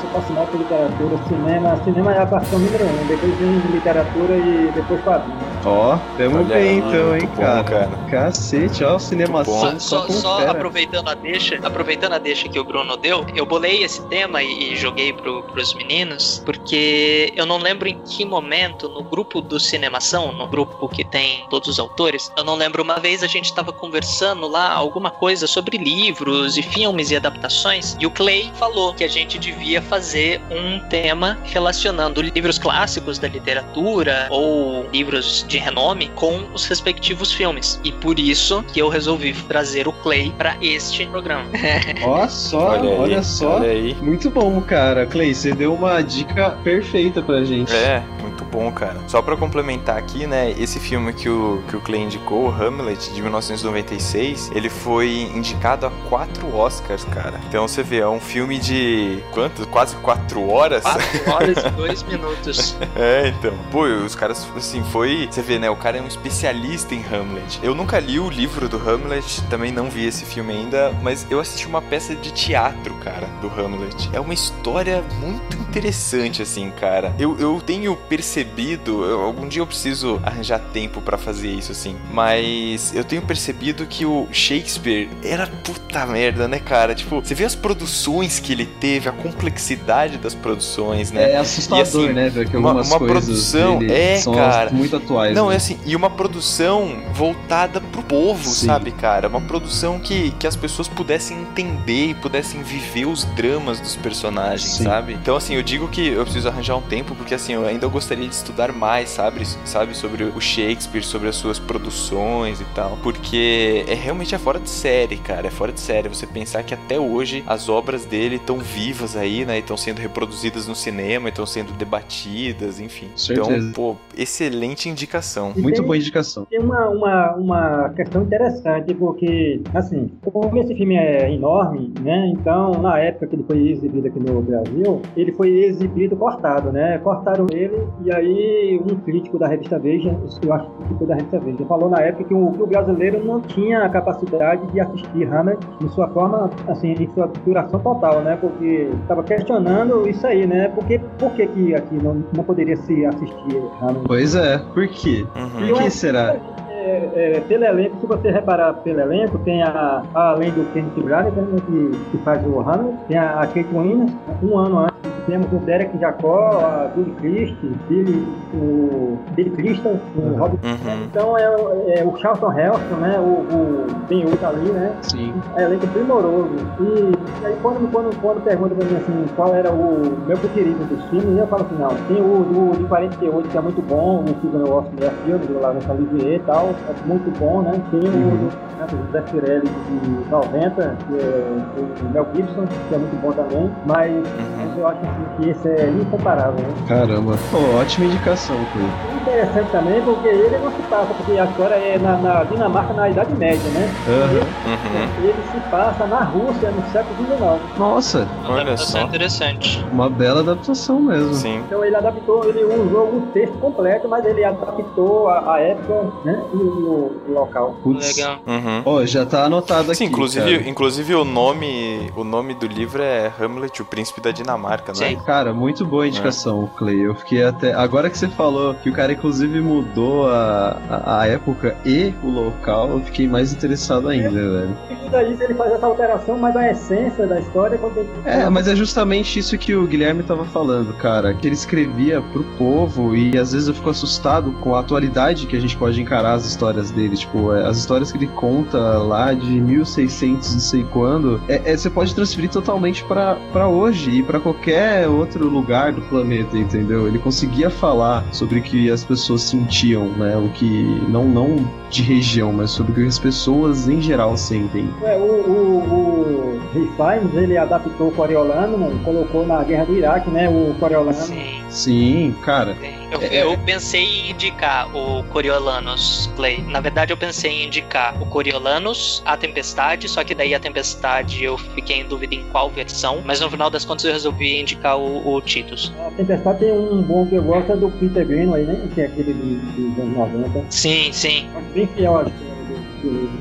Sou fascinado por literatura, cinema. Cinema é a paixão número um, depois vem literatura e depois quadrinhos. Ó, tamo Olha bem aí, então, hein, muito bom, cara. cara. Cacete, ó, cinemação. Só, só, só aproveitando a deixa, aproveitando a deixa que o Bruno deu, eu bolei esse tema e, e joguei pro, pros meninos, porque eu não lembro em que momento, no grupo do Cinemação, no grupo que tem todos os autores, eu não lembro uma vez a gente tava conversando lá alguma coisa sobre livros e filmes e adaptações, e o Clay falou que a gente devia fazer um tema relacionando livros clássicos da literatura ou livros de renome com os respectivos filmes. E por isso que eu resolvi trazer o Clay pra este programa. Ó só, olha, Olha aí, só. olha aí. Muito bom, cara. Clay, você deu uma dica perfeita pra gente. É, muito bom, cara. Só pra complementar aqui, né, esse filme que o, que o Clay indicou, Hamlet, de 1996, ele foi indicado a quatro Oscars, cara. Então você vê, é um filme de quanto? Quase quatro horas? 4 horas e 2 minutos. É, então. Pô, os caras, assim, foi. Você vê, né? O cara é um especialista em Hamlet. Eu nunca li o livro do Hamlet, também não vi esse filme ainda, mas eu assisti uma peça de teatro, cara, do Hamlet. É uma história muito interessante, assim, cara. Eu, eu tenho percebido, eu- algum dia eu preciso arranjar tempo pra fazer isso, assim, mas eu tenho percebido que o Shakespeare era puta merda, né, cara? Tipo, você vê as produções que ele teve, a complexidade das produções, né? É assustador, E, assim, né? Ver que uma- algumas uma coisas produção- dele é, são cara. muito atuais. Não, né? é assim, e uma produção voltada pro povo, Sim. sabe, cara? Uma produção que, que as pessoas pudessem entender e pudessem viver os dramas dos personagens, Sim. sabe? Então, assim, eu digo que eu preciso arranjar um tempo, porque assim, eu ainda gostaria de estudar mais, sabe? Sabe, sobre o Shakespeare, sobre as suas produções e tal. Porque é realmente é fora de série, cara. É fora de série. Você pensar que até hoje as obras dele estão vivas aí, né? E estão sendo reproduzidas no cinema, estão sendo debatidas, enfim. Certeza. Então, pô, excelente indicação. E Muito tem- boa indicação. Tem uma, uma, uma questão interessante, porque, assim, como esse filme é enorme, né? Então, na época que ele foi exibido aqui no Brasil, ele foi exibido cortado, né? Cortaram ele, e aí um crítico da revista Veja, eu acho que foi da revista Veja, falou na época que o, que o brasileiro não tinha a capacidade de assistir Hamlet em sua forma, assim, em sua duração total, né? Porque estava questionando isso aí, né? Porque, por que, que aqui não, não poderia se assistir Hamlet? Pois é, por quê? Uhum. Por que será? É, é, pelo elenco, se você reparar pelo elenco, tem a, além do Kenneth Branagh, né, que, que faz o Hamlet, tem a, a Kate Winslet, um ano antes temos o Derek Jacó, a Billy Christie, Billy, o Billy Crystal, o Uhum. Robert. Então é, o- é o Charlton Heston, né? O, o Ben Hood ali, né? Sim. É elenco primoroso. E, e aí quando, quando, quando pergunta pra mim assim, qual era o meu preferido dos filmes, eu falo assim, não, tem o, o de 48 que é muito bom, o Filho no Oscar Field, do Laurence Olivier e tal, é muito bom, né? Tem o do né, do José Pirelli de 90, que é o Mel Gibson, que é muito bom também, mas, mas eu acho assim, que esse é incomparável, né? Caramba. Pô, ótima indicação, Cleo. Interessante também porque ele não se passa, porque a história é na, na Dinamarca na Idade Média, né? Uhum. Ele se passa na Rússia no século XIX. Nossa, Olha é só. interessante. uma bela adaptação mesmo. Sim. Então ele adaptou, ele usou o texto completo, mas ele adaptou a, a época né, e o, o local. Putz. Legal. Uhum. Ó, já tá anotado aqui. Sim, inclusive, cara. inclusive o nome o nome do livro é Hamlet, o príncipe da Dinamarca, é? Sim. Cara, muito boa indicação, Clay. Eu fiquei até. Agora que você falou que o cara, inclusive, mudou a, a, a época e o local, eu fiquei mais interessado ainda, velho. E tudo isso ele faz essa alteração, mas a essência da história ele... É, mas é justamente isso que o Guilherme tava falando, cara. Que ele escrevia pro povo e às vezes eu fico assustado com a atualidade que a gente pode encarar as histórias dele. Tipo, é, as histórias que ele conta lá de 1600 não sei quando, é, é, você pode transferir totalmente pra pra hoje e pra qualquer outro lugar do planeta, entendeu? Ele conseguia falar sobre o que as pessoas sentiam, né? O que. Não, não de região, mas sobre o que as pessoas em geral sentem. É, o, o, o ele adaptou o Coriolano, colocou na guerra do Iraque, né, o Coriolano. Sim. Sim, cara. Eu, É. eu pensei em indicar o Coriolanus Clay. Na verdade, eu pensei em indicar o Coriolanus, a Tempestade, só que daí a Tempestade eu fiquei em dúvida em qual versão, mas no final das contas eu resolvi indicar o, o Titus. A Tempestade tem um bom que eu gosto, é do Peter Greenaway, né, que é aquele de- dos anos 90. Sim, sim. Acho bem fiel à história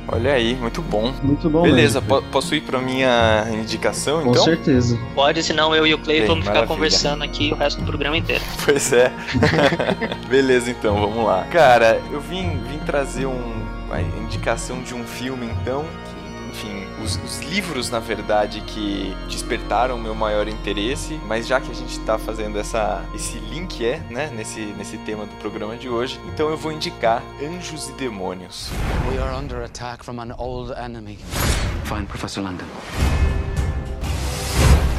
Olha aí, muito bom. Muito bom Beleza, mesmo. po- posso ir pra minha indicação Com então? certeza. Pode, senão eu e o Clay Bem, vamos ficar maravilha. conversando aqui o resto do programa inteiro. Pois é. Beleza, então, vamos lá. Cara, eu vim, vim trazer um, uma indicação de um filme, então, que, os, os livros, na verdade, que despertaram meu maior interesse, mas já que a gente tá fazendo essa, esse link, é, né, nesse, nesse tema do programa de hoje, então eu vou indicar Anjos e Demônios. We are under attack from an old enemy. Find Professor London.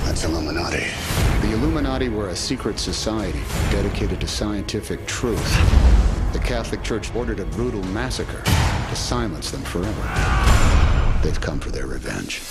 That's Illuminati. The Illuminati were a secret society dedicated to scientific truth. The Catholic Church ordered a brutal massacre to silence them forever. They've come for their revenge.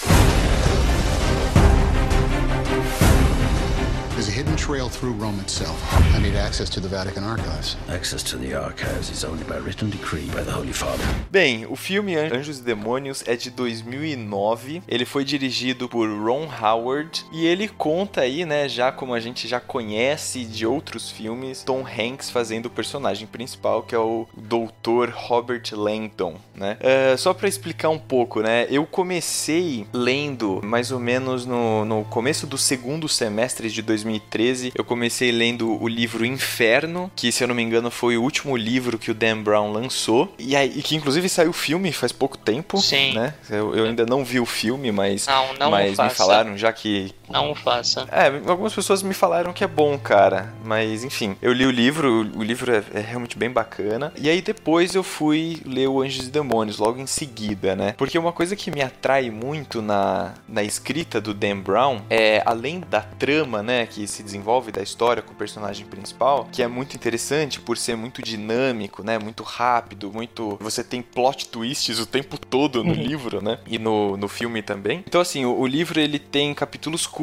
There's a hidden trail through Rome itself. I need access to the Vatican archives. Access to the archives is only by written decree by the Holy Father. Bem, o filme Anjos e Demônios é de 2009. Ele foi dirigido por Ron Howard e ele conta aí, né, já como a gente já conhece de outros filmes, Tom Hanks fazendo o personagem principal, que é o Dr. Robert Langdon, né? É, só pra explicar um pouco, né, eu comecei lendo mais ou menos no, no começo do segundo semestre de 2013, eu comecei lendo o livro Inferno, que se eu não me engano foi o último livro que o Dan Brown lançou, e, aí, e que inclusive saiu o filme faz pouco tempo, Sim. né? Eu, eu ainda não vi o filme, mas, Não, não mas me falaram já que Não faça. é, algumas pessoas me falaram que é bom, cara. Mas enfim, eu li o livro, o livro é, é realmente bem bacana. E aí depois eu fui ler o Anjos e Demônios, logo em seguida, né? Porque uma coisa que me atrai muito na, na escrita do Dan Brown é, além da trama, né, que se desenvolve da história com o personagem principal, que é muito interessante por ser muito dinâmico, né? Muito rápido, muito. Você tem plot twists o tempo todo no livro, né? E no, no filme também. Então, assim, o, o livro ele tem capítulos curtos,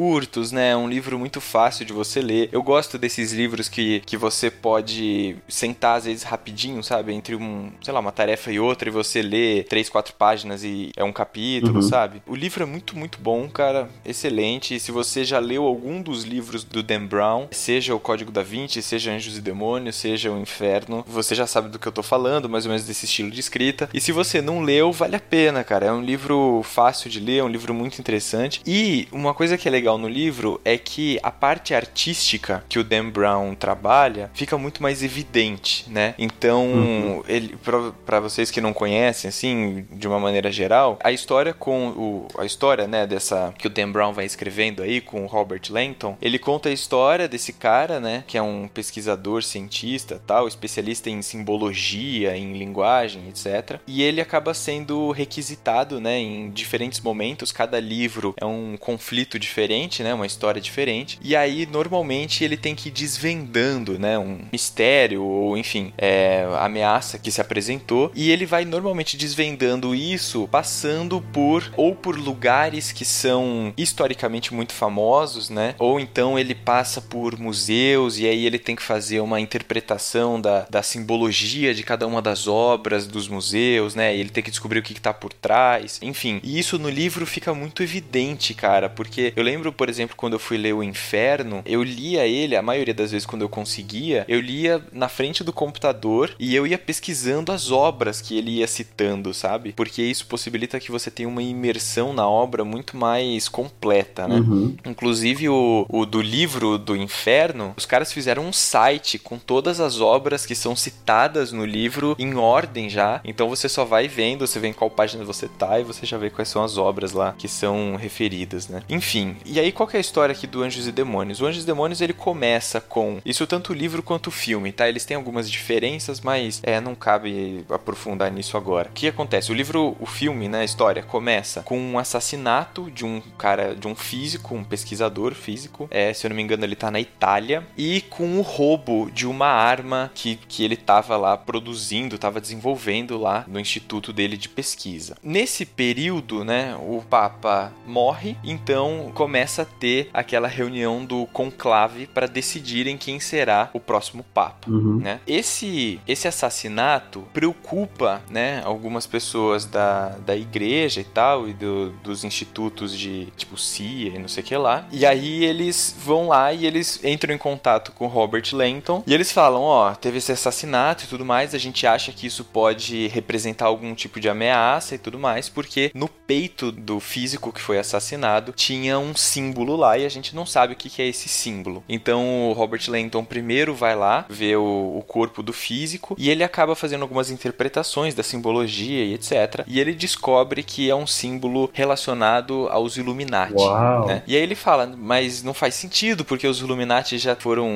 né? É um livro muito fácil de você ler. Eu gosto desses livros que, que você pode sentar, às vezes, rapidinho, sabe? Entre um, sei lá, uma tarefa e outra, e você lê três, quatro páginas e é um capítulo, Uhum. sabe? O livro é muito, muito bom, cara. Excelente. E se você já leu algum dos livros do Dan Brown, seja o Código da Vinci, seja Anjos e Demônios, seja o Inferno, você já sabe do que eu tô falando, mais ou menos desse estilo de escrita. E se você não leu, vale a pena, cara. É um livro fácil de ler, é um livro muito interessante. E uma coisa que é legal legal no livro é que a parte artística que o Dan Brown trabalha fica muito mais evidente, né? Então, uhum. ele para vocês que não conhecem assim, de uma maneira geral, a história com o a história, né, dessa que o Dan Brown vai escrevendo aí com o Robert Langton, ele conta a história desse cara, né, que é um pesquisador, cientista, tal, especialista em simbologia, em linguagem, etc. E ele acaba sendo requisitado, né, em diferentes momentos, cada livro é um conflito diferente, né, uma história diferente. E aí normalmente ele tem que ir desvendando, né, um mistério ou enfim, é, ameaça que se apresentou e ele vai normalmente desvendando isso passando por ou por lugares que são historicamente muito famosos, né? Ou então ele passa por museus e aí ele tem que fazer uma interpretação da, da simbologia de cada uma das obras dos museus, né? E ele tem que descobrir o que está por trás, enfim. E isso no livro fica muito evidente, cara, porque eu lembro, por exemplo, quando eu fui ler O Inferno, eu lia ele, a maioria das vezes quando eu conseguia, eu lia na frente do computador e eu ia pesquisando as obras que ele ia citando, sabe? Porque isso possibilita que você tenha uma imersão na obra muito mais completa, né? Uhum. Inclusive o, o do livro do Inferno, os caras fizeram um site com todas as obras que são citadas no livro em ordem já. Então você só vai vendo, você vê em qual página você tá e você já vê quais são as obras lá que são referidas, né? Enfim, e aí qual que é a história aqui do Anjos e Demônios? O Anjos e Demônios ele começa com isso tanto o livro quanto o filme, tá? Eles têm algumas diferenças, mas é, não cabe aprofundar nisso agora. O que acontece? O livro, o filme, né, a história começa com um assassinato de um cara, de um físico, um pesquisador físico. É, se eu não me engano, ele tá na Itália. E com o roubo de uma arma que, que ele tava lá produzindo, tava desenvolvendo lá no instituto dele de pesquisa. Nesse período, né, o Papa morre, então começa a ter aquela reunião do conclave para decidirem quem será o próximo Papa, uhum. né? Esse, esse assassinato preocupa, né, algumas pessoas da, da igreja e tal, e do, dos institutos de tipo CIA e não sei o que lá. E aí eles vão lá e eles entram em contato com Robert Langton e eles falam: Ó, oh, teve esse assassinato e tudo mais, a gente acha que isso pode representar algum tipo de ameaça e tudo mais, porque no peito do físico que foi assassinado tinha um símbolo lá e a gente não sabe o que é esse símbolo. Então o Robert Langton primeiro vai lá ver o, o corpo do físico e ele acaba fazendo algumas interpretações da simbologia e etc. E ele descobre que é um símbolo relacionado aos Illuminati. Né? E aí ele fala, mas não faz sentido, porque os Illuminati já foram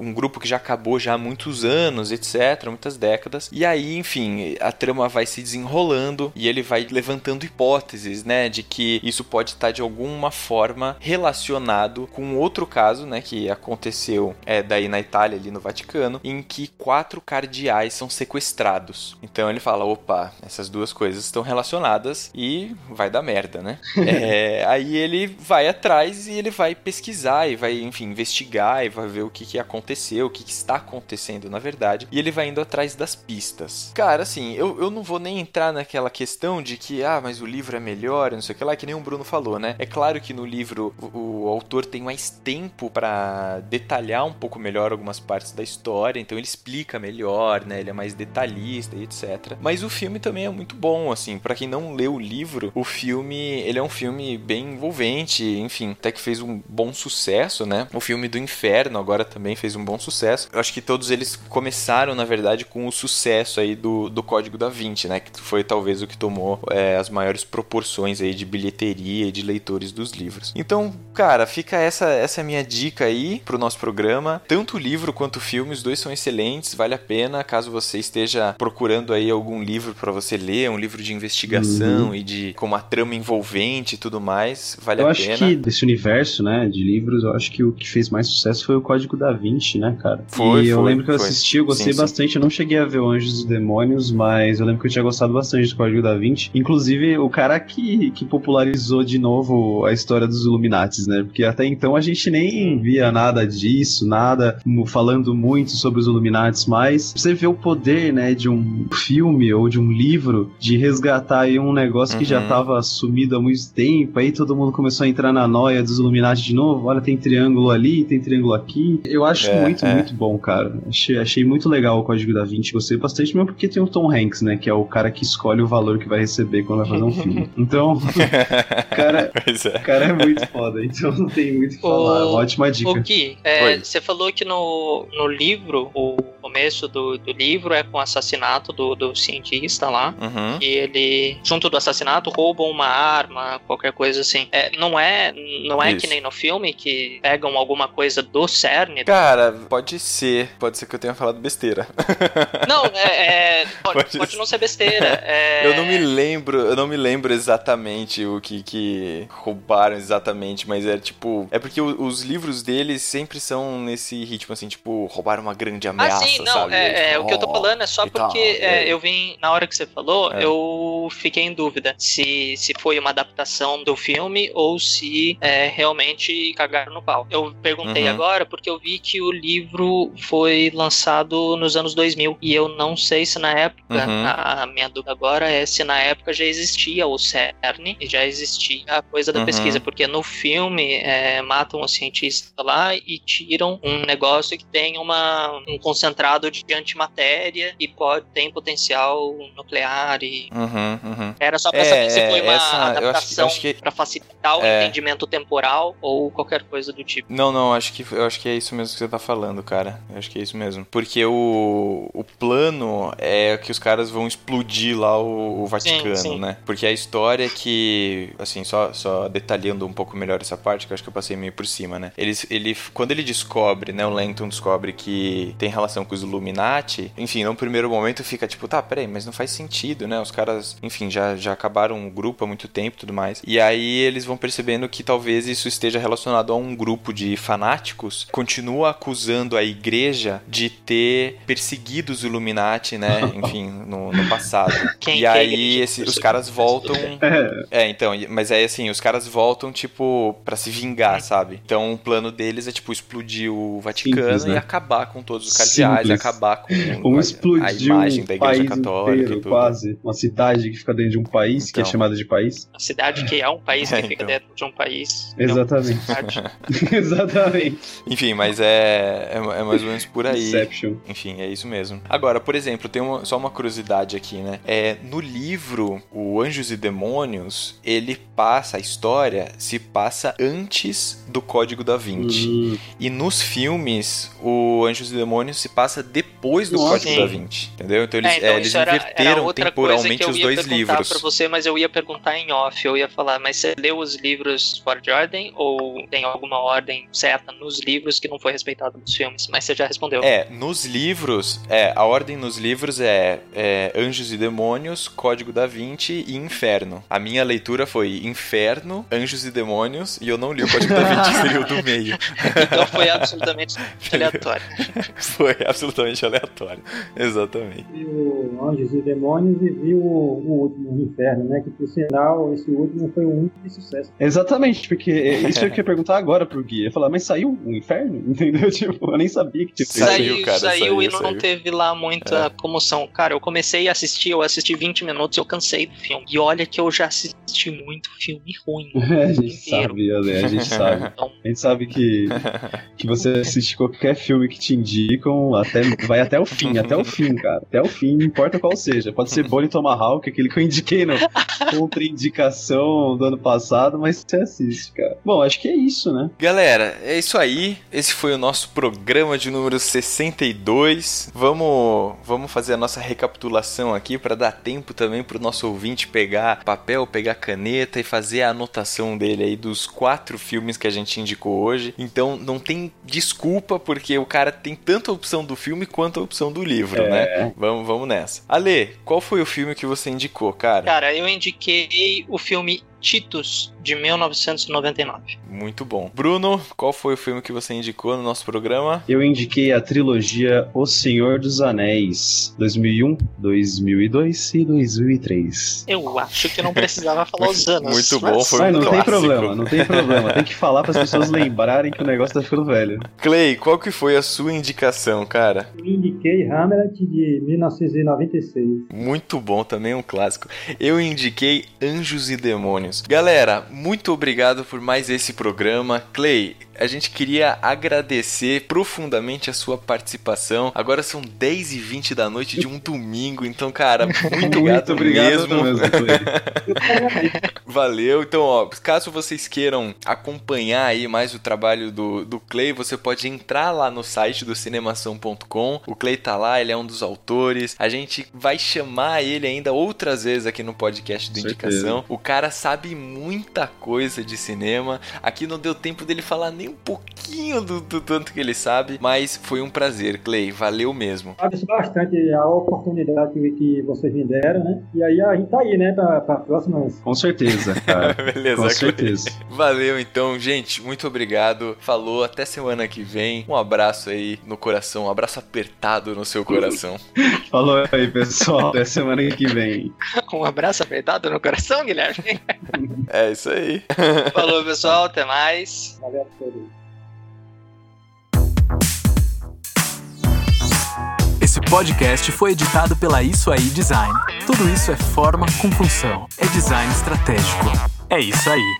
um grupo que já acabou já há muitos anos, etc., muitas décadas. E aí, enfim, a trama vai se desenrolando e ele vai levantando hipóteses, né, de que isso pode estar de alguma forma relacionado com outro caso, né, que aconteceu é, daí na Itália, ali no Vaticano, em que quatro cardeais são sequestrados. Então ele fala, opa, essas duas coisas estão relacionadas e vai dar merda, né? é, aí ele vai atrás e ele vai pesquisar e vai, enfim, investigar e vai ver o que, que aconteceu, o que, que está acontecendo na verdade. E ele vai indo atrás das pistas. Cara, assim, eu, eu não vou nem entrar naquela questão de que, ah, mas o livro é melhor, não sei o que lá, que nem o Bruno falou, né? É claro que no livro o, o autor tem mais tempo para detalhar um pouco melhor algumas partes da história, então ele explica melhor, né? Ele é mais detalhista e etc. Mas o filme também é muito bom, assim, para quem não leu o livro, o filme, ele é um filme bem envolvente, enfim, até que fez um bom sucesso, né? O filme do Inferno agora também fez um bom sucesso. Eu acho que todos eles começaram, na verdade, com o sucesso aí do, do Código da Vinci, né? Que foi talvez o que tomou é, as maiores proporções aí de bilheteria e de leitores dos livros. Então, cara, fica essa essa minha dica aí pro nosso programa. Tanto o livro quanto o filme, os dois são excelentes, vale a pena caso você esteja procurando aí algum livro para você ler, um livro de investigação uhum. e de como a trama envolvente e tudo mais, vale eu a pena. Eu acho que desse universo, né, de livros, eu acho que o que fez mais sucesso foi o Código da Vinci, né, cara? Foi, e eu foi, lembro que eu foi. assisti, eu gostei sim, bastante, sim. eu não cheguei a ver o Anjos e Demônios, mas eu lembro que eu tinha gostado bastante do Código da Vinci. Inclusive, o cara que, que popularizou de novo a história dos Illuminates, né? Porque até então a gente nem via nada disso, nada falando muito sobre os Illuminates, mas você vê o poder, né, de um filme ou de um livro de resgatar aí um negócio uhum. que já estava sumido há muito tempo, aí todo mundo começou a entrar na noia dos Illuminati de novo, olha, tem triângulo ali, tem triângulo aqui. Eu acho é, muito, é. muito bom, cara. Achei, achei muito legal o Código da Vinci, gostei bastante, mesmo porque tem o Tom Hanks, né, que é o cara que escolhe o valor que vai receber quando vai fazer um filme. Então, cara, é. cara é muito muito foda, então não tem muito o que falar. Uma ótima dica. O Gui, é, você falou que no, no livro, o começo do, do livro é com o assassinato do, do cientista lá. Uhum. E ele, junto do assassinato, roubam uma arma, qualquer coisa assim. É, não é, não é que nem no filme que pegam alguma coisa do CERN. Cara, pode ser. Pode ser que eu tenha falado besteira. Não, é, é pode, pode, pode, não ser besteira. É... Eu não me lembro, eu não me lembro exatamente o que, que roubaram exatamente, mas é tipo. É porque o, os livros deles sempre são nesse ritmo assim, tipo, roubaram uma grande ameaça. Ah, sim, não, sabe? é, é, tipo, o que eu tô falando é só porque é, eu vim, na hora que você falou, é. eu fiquei em dúvida se, se foi uma adaptação do filme ou se é, realmente cagaram no pau. Eu perguntei uhum. agora porque eu vi que o livro foi lançado nos anos 2000 e eu não sei se na época, uhum. a, a, minha dúvida agora é se na época já existia o CERN e já existia a coisa da uhum. pesquisa, porque no filme é, matam o cientista lá e tiram um negócio que tem uma, um concentrado de antimatéria e pode, tem potencial nuclear e uhum, uhum. era só pra é, saber se foi uma essa, adaptação que, que... para facilitar o é. entendimento temporal ou qualquer coisa do tipo. Não, não, acho que eu acho que é isso mesmo que você tá falando, cara. Eu acho que é isso mesmo. Porque o, o plano é que os caras vão explodir lá o, o Vaticano, sim, sim. né? Porque a história é que, assim, só, só detalhando um pouco melhor essa parte, que eu acho que eu passei meio por cima, né? Ele, ele, quando ele descobre, né, o Langton descobre que tem relação com os Illuminati, enfim, no primeiro momento fica tipo, tá, peraí, mas não faz sentido, né? Os caras, enfim, já, já acabaram o grupo há muito tempo e tudo mais. E aí eles vão percebendo que talvez isso esteja relacionado a um grupo de fanáticos, continua acusando a igreja de ter perseguido os Illuminati, né? Enfim, no, no passado. Quem, e aí esse, os caras voltam. É, então, mas aí assim, os caras voltam, tipo, para se vingar, sabe? Então o plano deles é, tipo, explodir o Vaticano Simples, né? e acabar com todos os cardeais, acabar com Ou explodir a imagem um da igreja país católica. Inteiro, quase. Uma cidade que fica dentro de um país, então. que é Então. chamada de país. A cidade que é um país que É, fica então. dentro de um país. Exatamente. É uma cidade. Exatamente. Enfim, mas é, é, é mais ou menos por aí. Inception. Enfim, é isso mesmo. Agora, por exemplo, tem uma- só uma curiosidade aqui, né? É, no livro, o Anjos e Demônios, ele passa, a história se passa antes do Código da Vinci. Hum. E nos filmes, o Anjos e Demônios se passa depois do Nossa. Código Sim. da Vinci. Entendeu? Então eles, É, então é, eles era, era inverteram que temporalmente eu os ia dois perguntar livros. pra você, mas eu ia perguntar em off. Eu ia falar, mas você leu os livros fora de ordem ou tem alguma ordem certa nos livros que não foi respeitada nos filmes? Mas você já respondeu. É, nos livros, é, a ordem nos livros é, é Anjos e Demônios, Código da Vinci e Inferno. A minha leitura foi Inferno, Anjos e Demônios, e eu não li o Código da Vinci, seria o do meio. Então foi absolutamente aleatório. foi absolutamente aleatório. Exatamente. viu Anjos e Demônios e viu o, o último, o Inferno, né? Que por sinal, esse último foi o único de sucesso. Exatamente, porque é isso eu queria perguntar agora pro Gui. Eu ia falar, mas saiu o inferno? Entendeu? Tipo, eu nem sabia que tinha Saiu, Saiu, cara, saiu saiu, e não saiu. teve lá muita comoção. Cara, eu comecei a assistir, eu assisti 20 minutos e eu cansei do filme. E olha que eu já assisti muito filme ruim. É, gente inteiro. sabe, Ale, a gente sabe. A gente sabe que, que você assiste qualquer filme que te indicam, até, vai até o fim, até o fim, cara. Até o fim, não importa qual seja. Pode ser Bonnie Tomahawk, aquele que eu indiquei no contraindicação do ano passado, mas você assiste, cara. Bom, acho que é isso, né? Galera, é isso aí. Esse foi o nosso programa de número 62. Vamos, vamos fazer a nossa recapitulação aqui para dar tempo também pro nosso ouvinte pegar papel, pegar caneta e fazer a anotação dele aí dos quatro filmes que a gente indicou hoje. Então não tem desculpa porque o cara tem tanto a opção do filme quanto a opção do livro, É. né? Vamos, vamos nessa. Ale, qual foi o filme que você indicou, cara? cara, eu indiquei o filme Titus, de 1999. Muito bom. Bruno, qual foi o filme que você indicou no nosso programa? Eu indiquei a trilogia O Senhor dos Anéis, 2001, 2002 e 2003. Eu acho que não precisava falar os anos. Muito bom, mas- foi Mas um não tem clássico. problema, não tem problema. Tem que falar para as pessoas lembrarem que o negócio tá ficando velho. Clay, qual que foi a sua indicação, cara? Eu indiquei Hamlet de 1996. Muito bom, também um clássico. Eu indiquei Anjos e Demônios, quadrinhos. Galera, muito obrigado por mais esse programa. Clay, a gente queria agradecer profundamente a sua participação. Agora são 10 e 20 da noite de um domingo, então, cara, muito, muito obrigado mesmo. mesmo Valeu. Então, ó, caso vocês queiram acompanhar aí mais o trabalho do, do Clay, você pode entrar lá no site do cinemação.com. O Clay tá lá, ele é um dos autores. A gente vai chamar ele ainda outras vezes aqui no podcast do Indicação. O cara sabe muita coisa de cinema. Aqui não deu tempo dele falar nem um pouquinho do, do tanto que ele sabe, mas foi um prazer, Clay. Valeu mesmo. Agradeço bastante a oportunidade que vocês me deram, né? E aí a gente tá aí, né, pra, pra próximas. Com certeza, cara. Beleza, Com certeza. Valeu então, gente. Muito obrigado. Falou, até semana que vem. Um abraço aí no coração, um abraço apertado no seu coração. Falou aí, pessoal. Até semana que vem. Um abraço apertado no coração, Guilherme. É isso aí. Falou, pessoal. Até mais. Valeu a. Esse podcast foi editado pela Isso Aí Design. Tudo isso é forma com função. É design estratégico. É isso aí.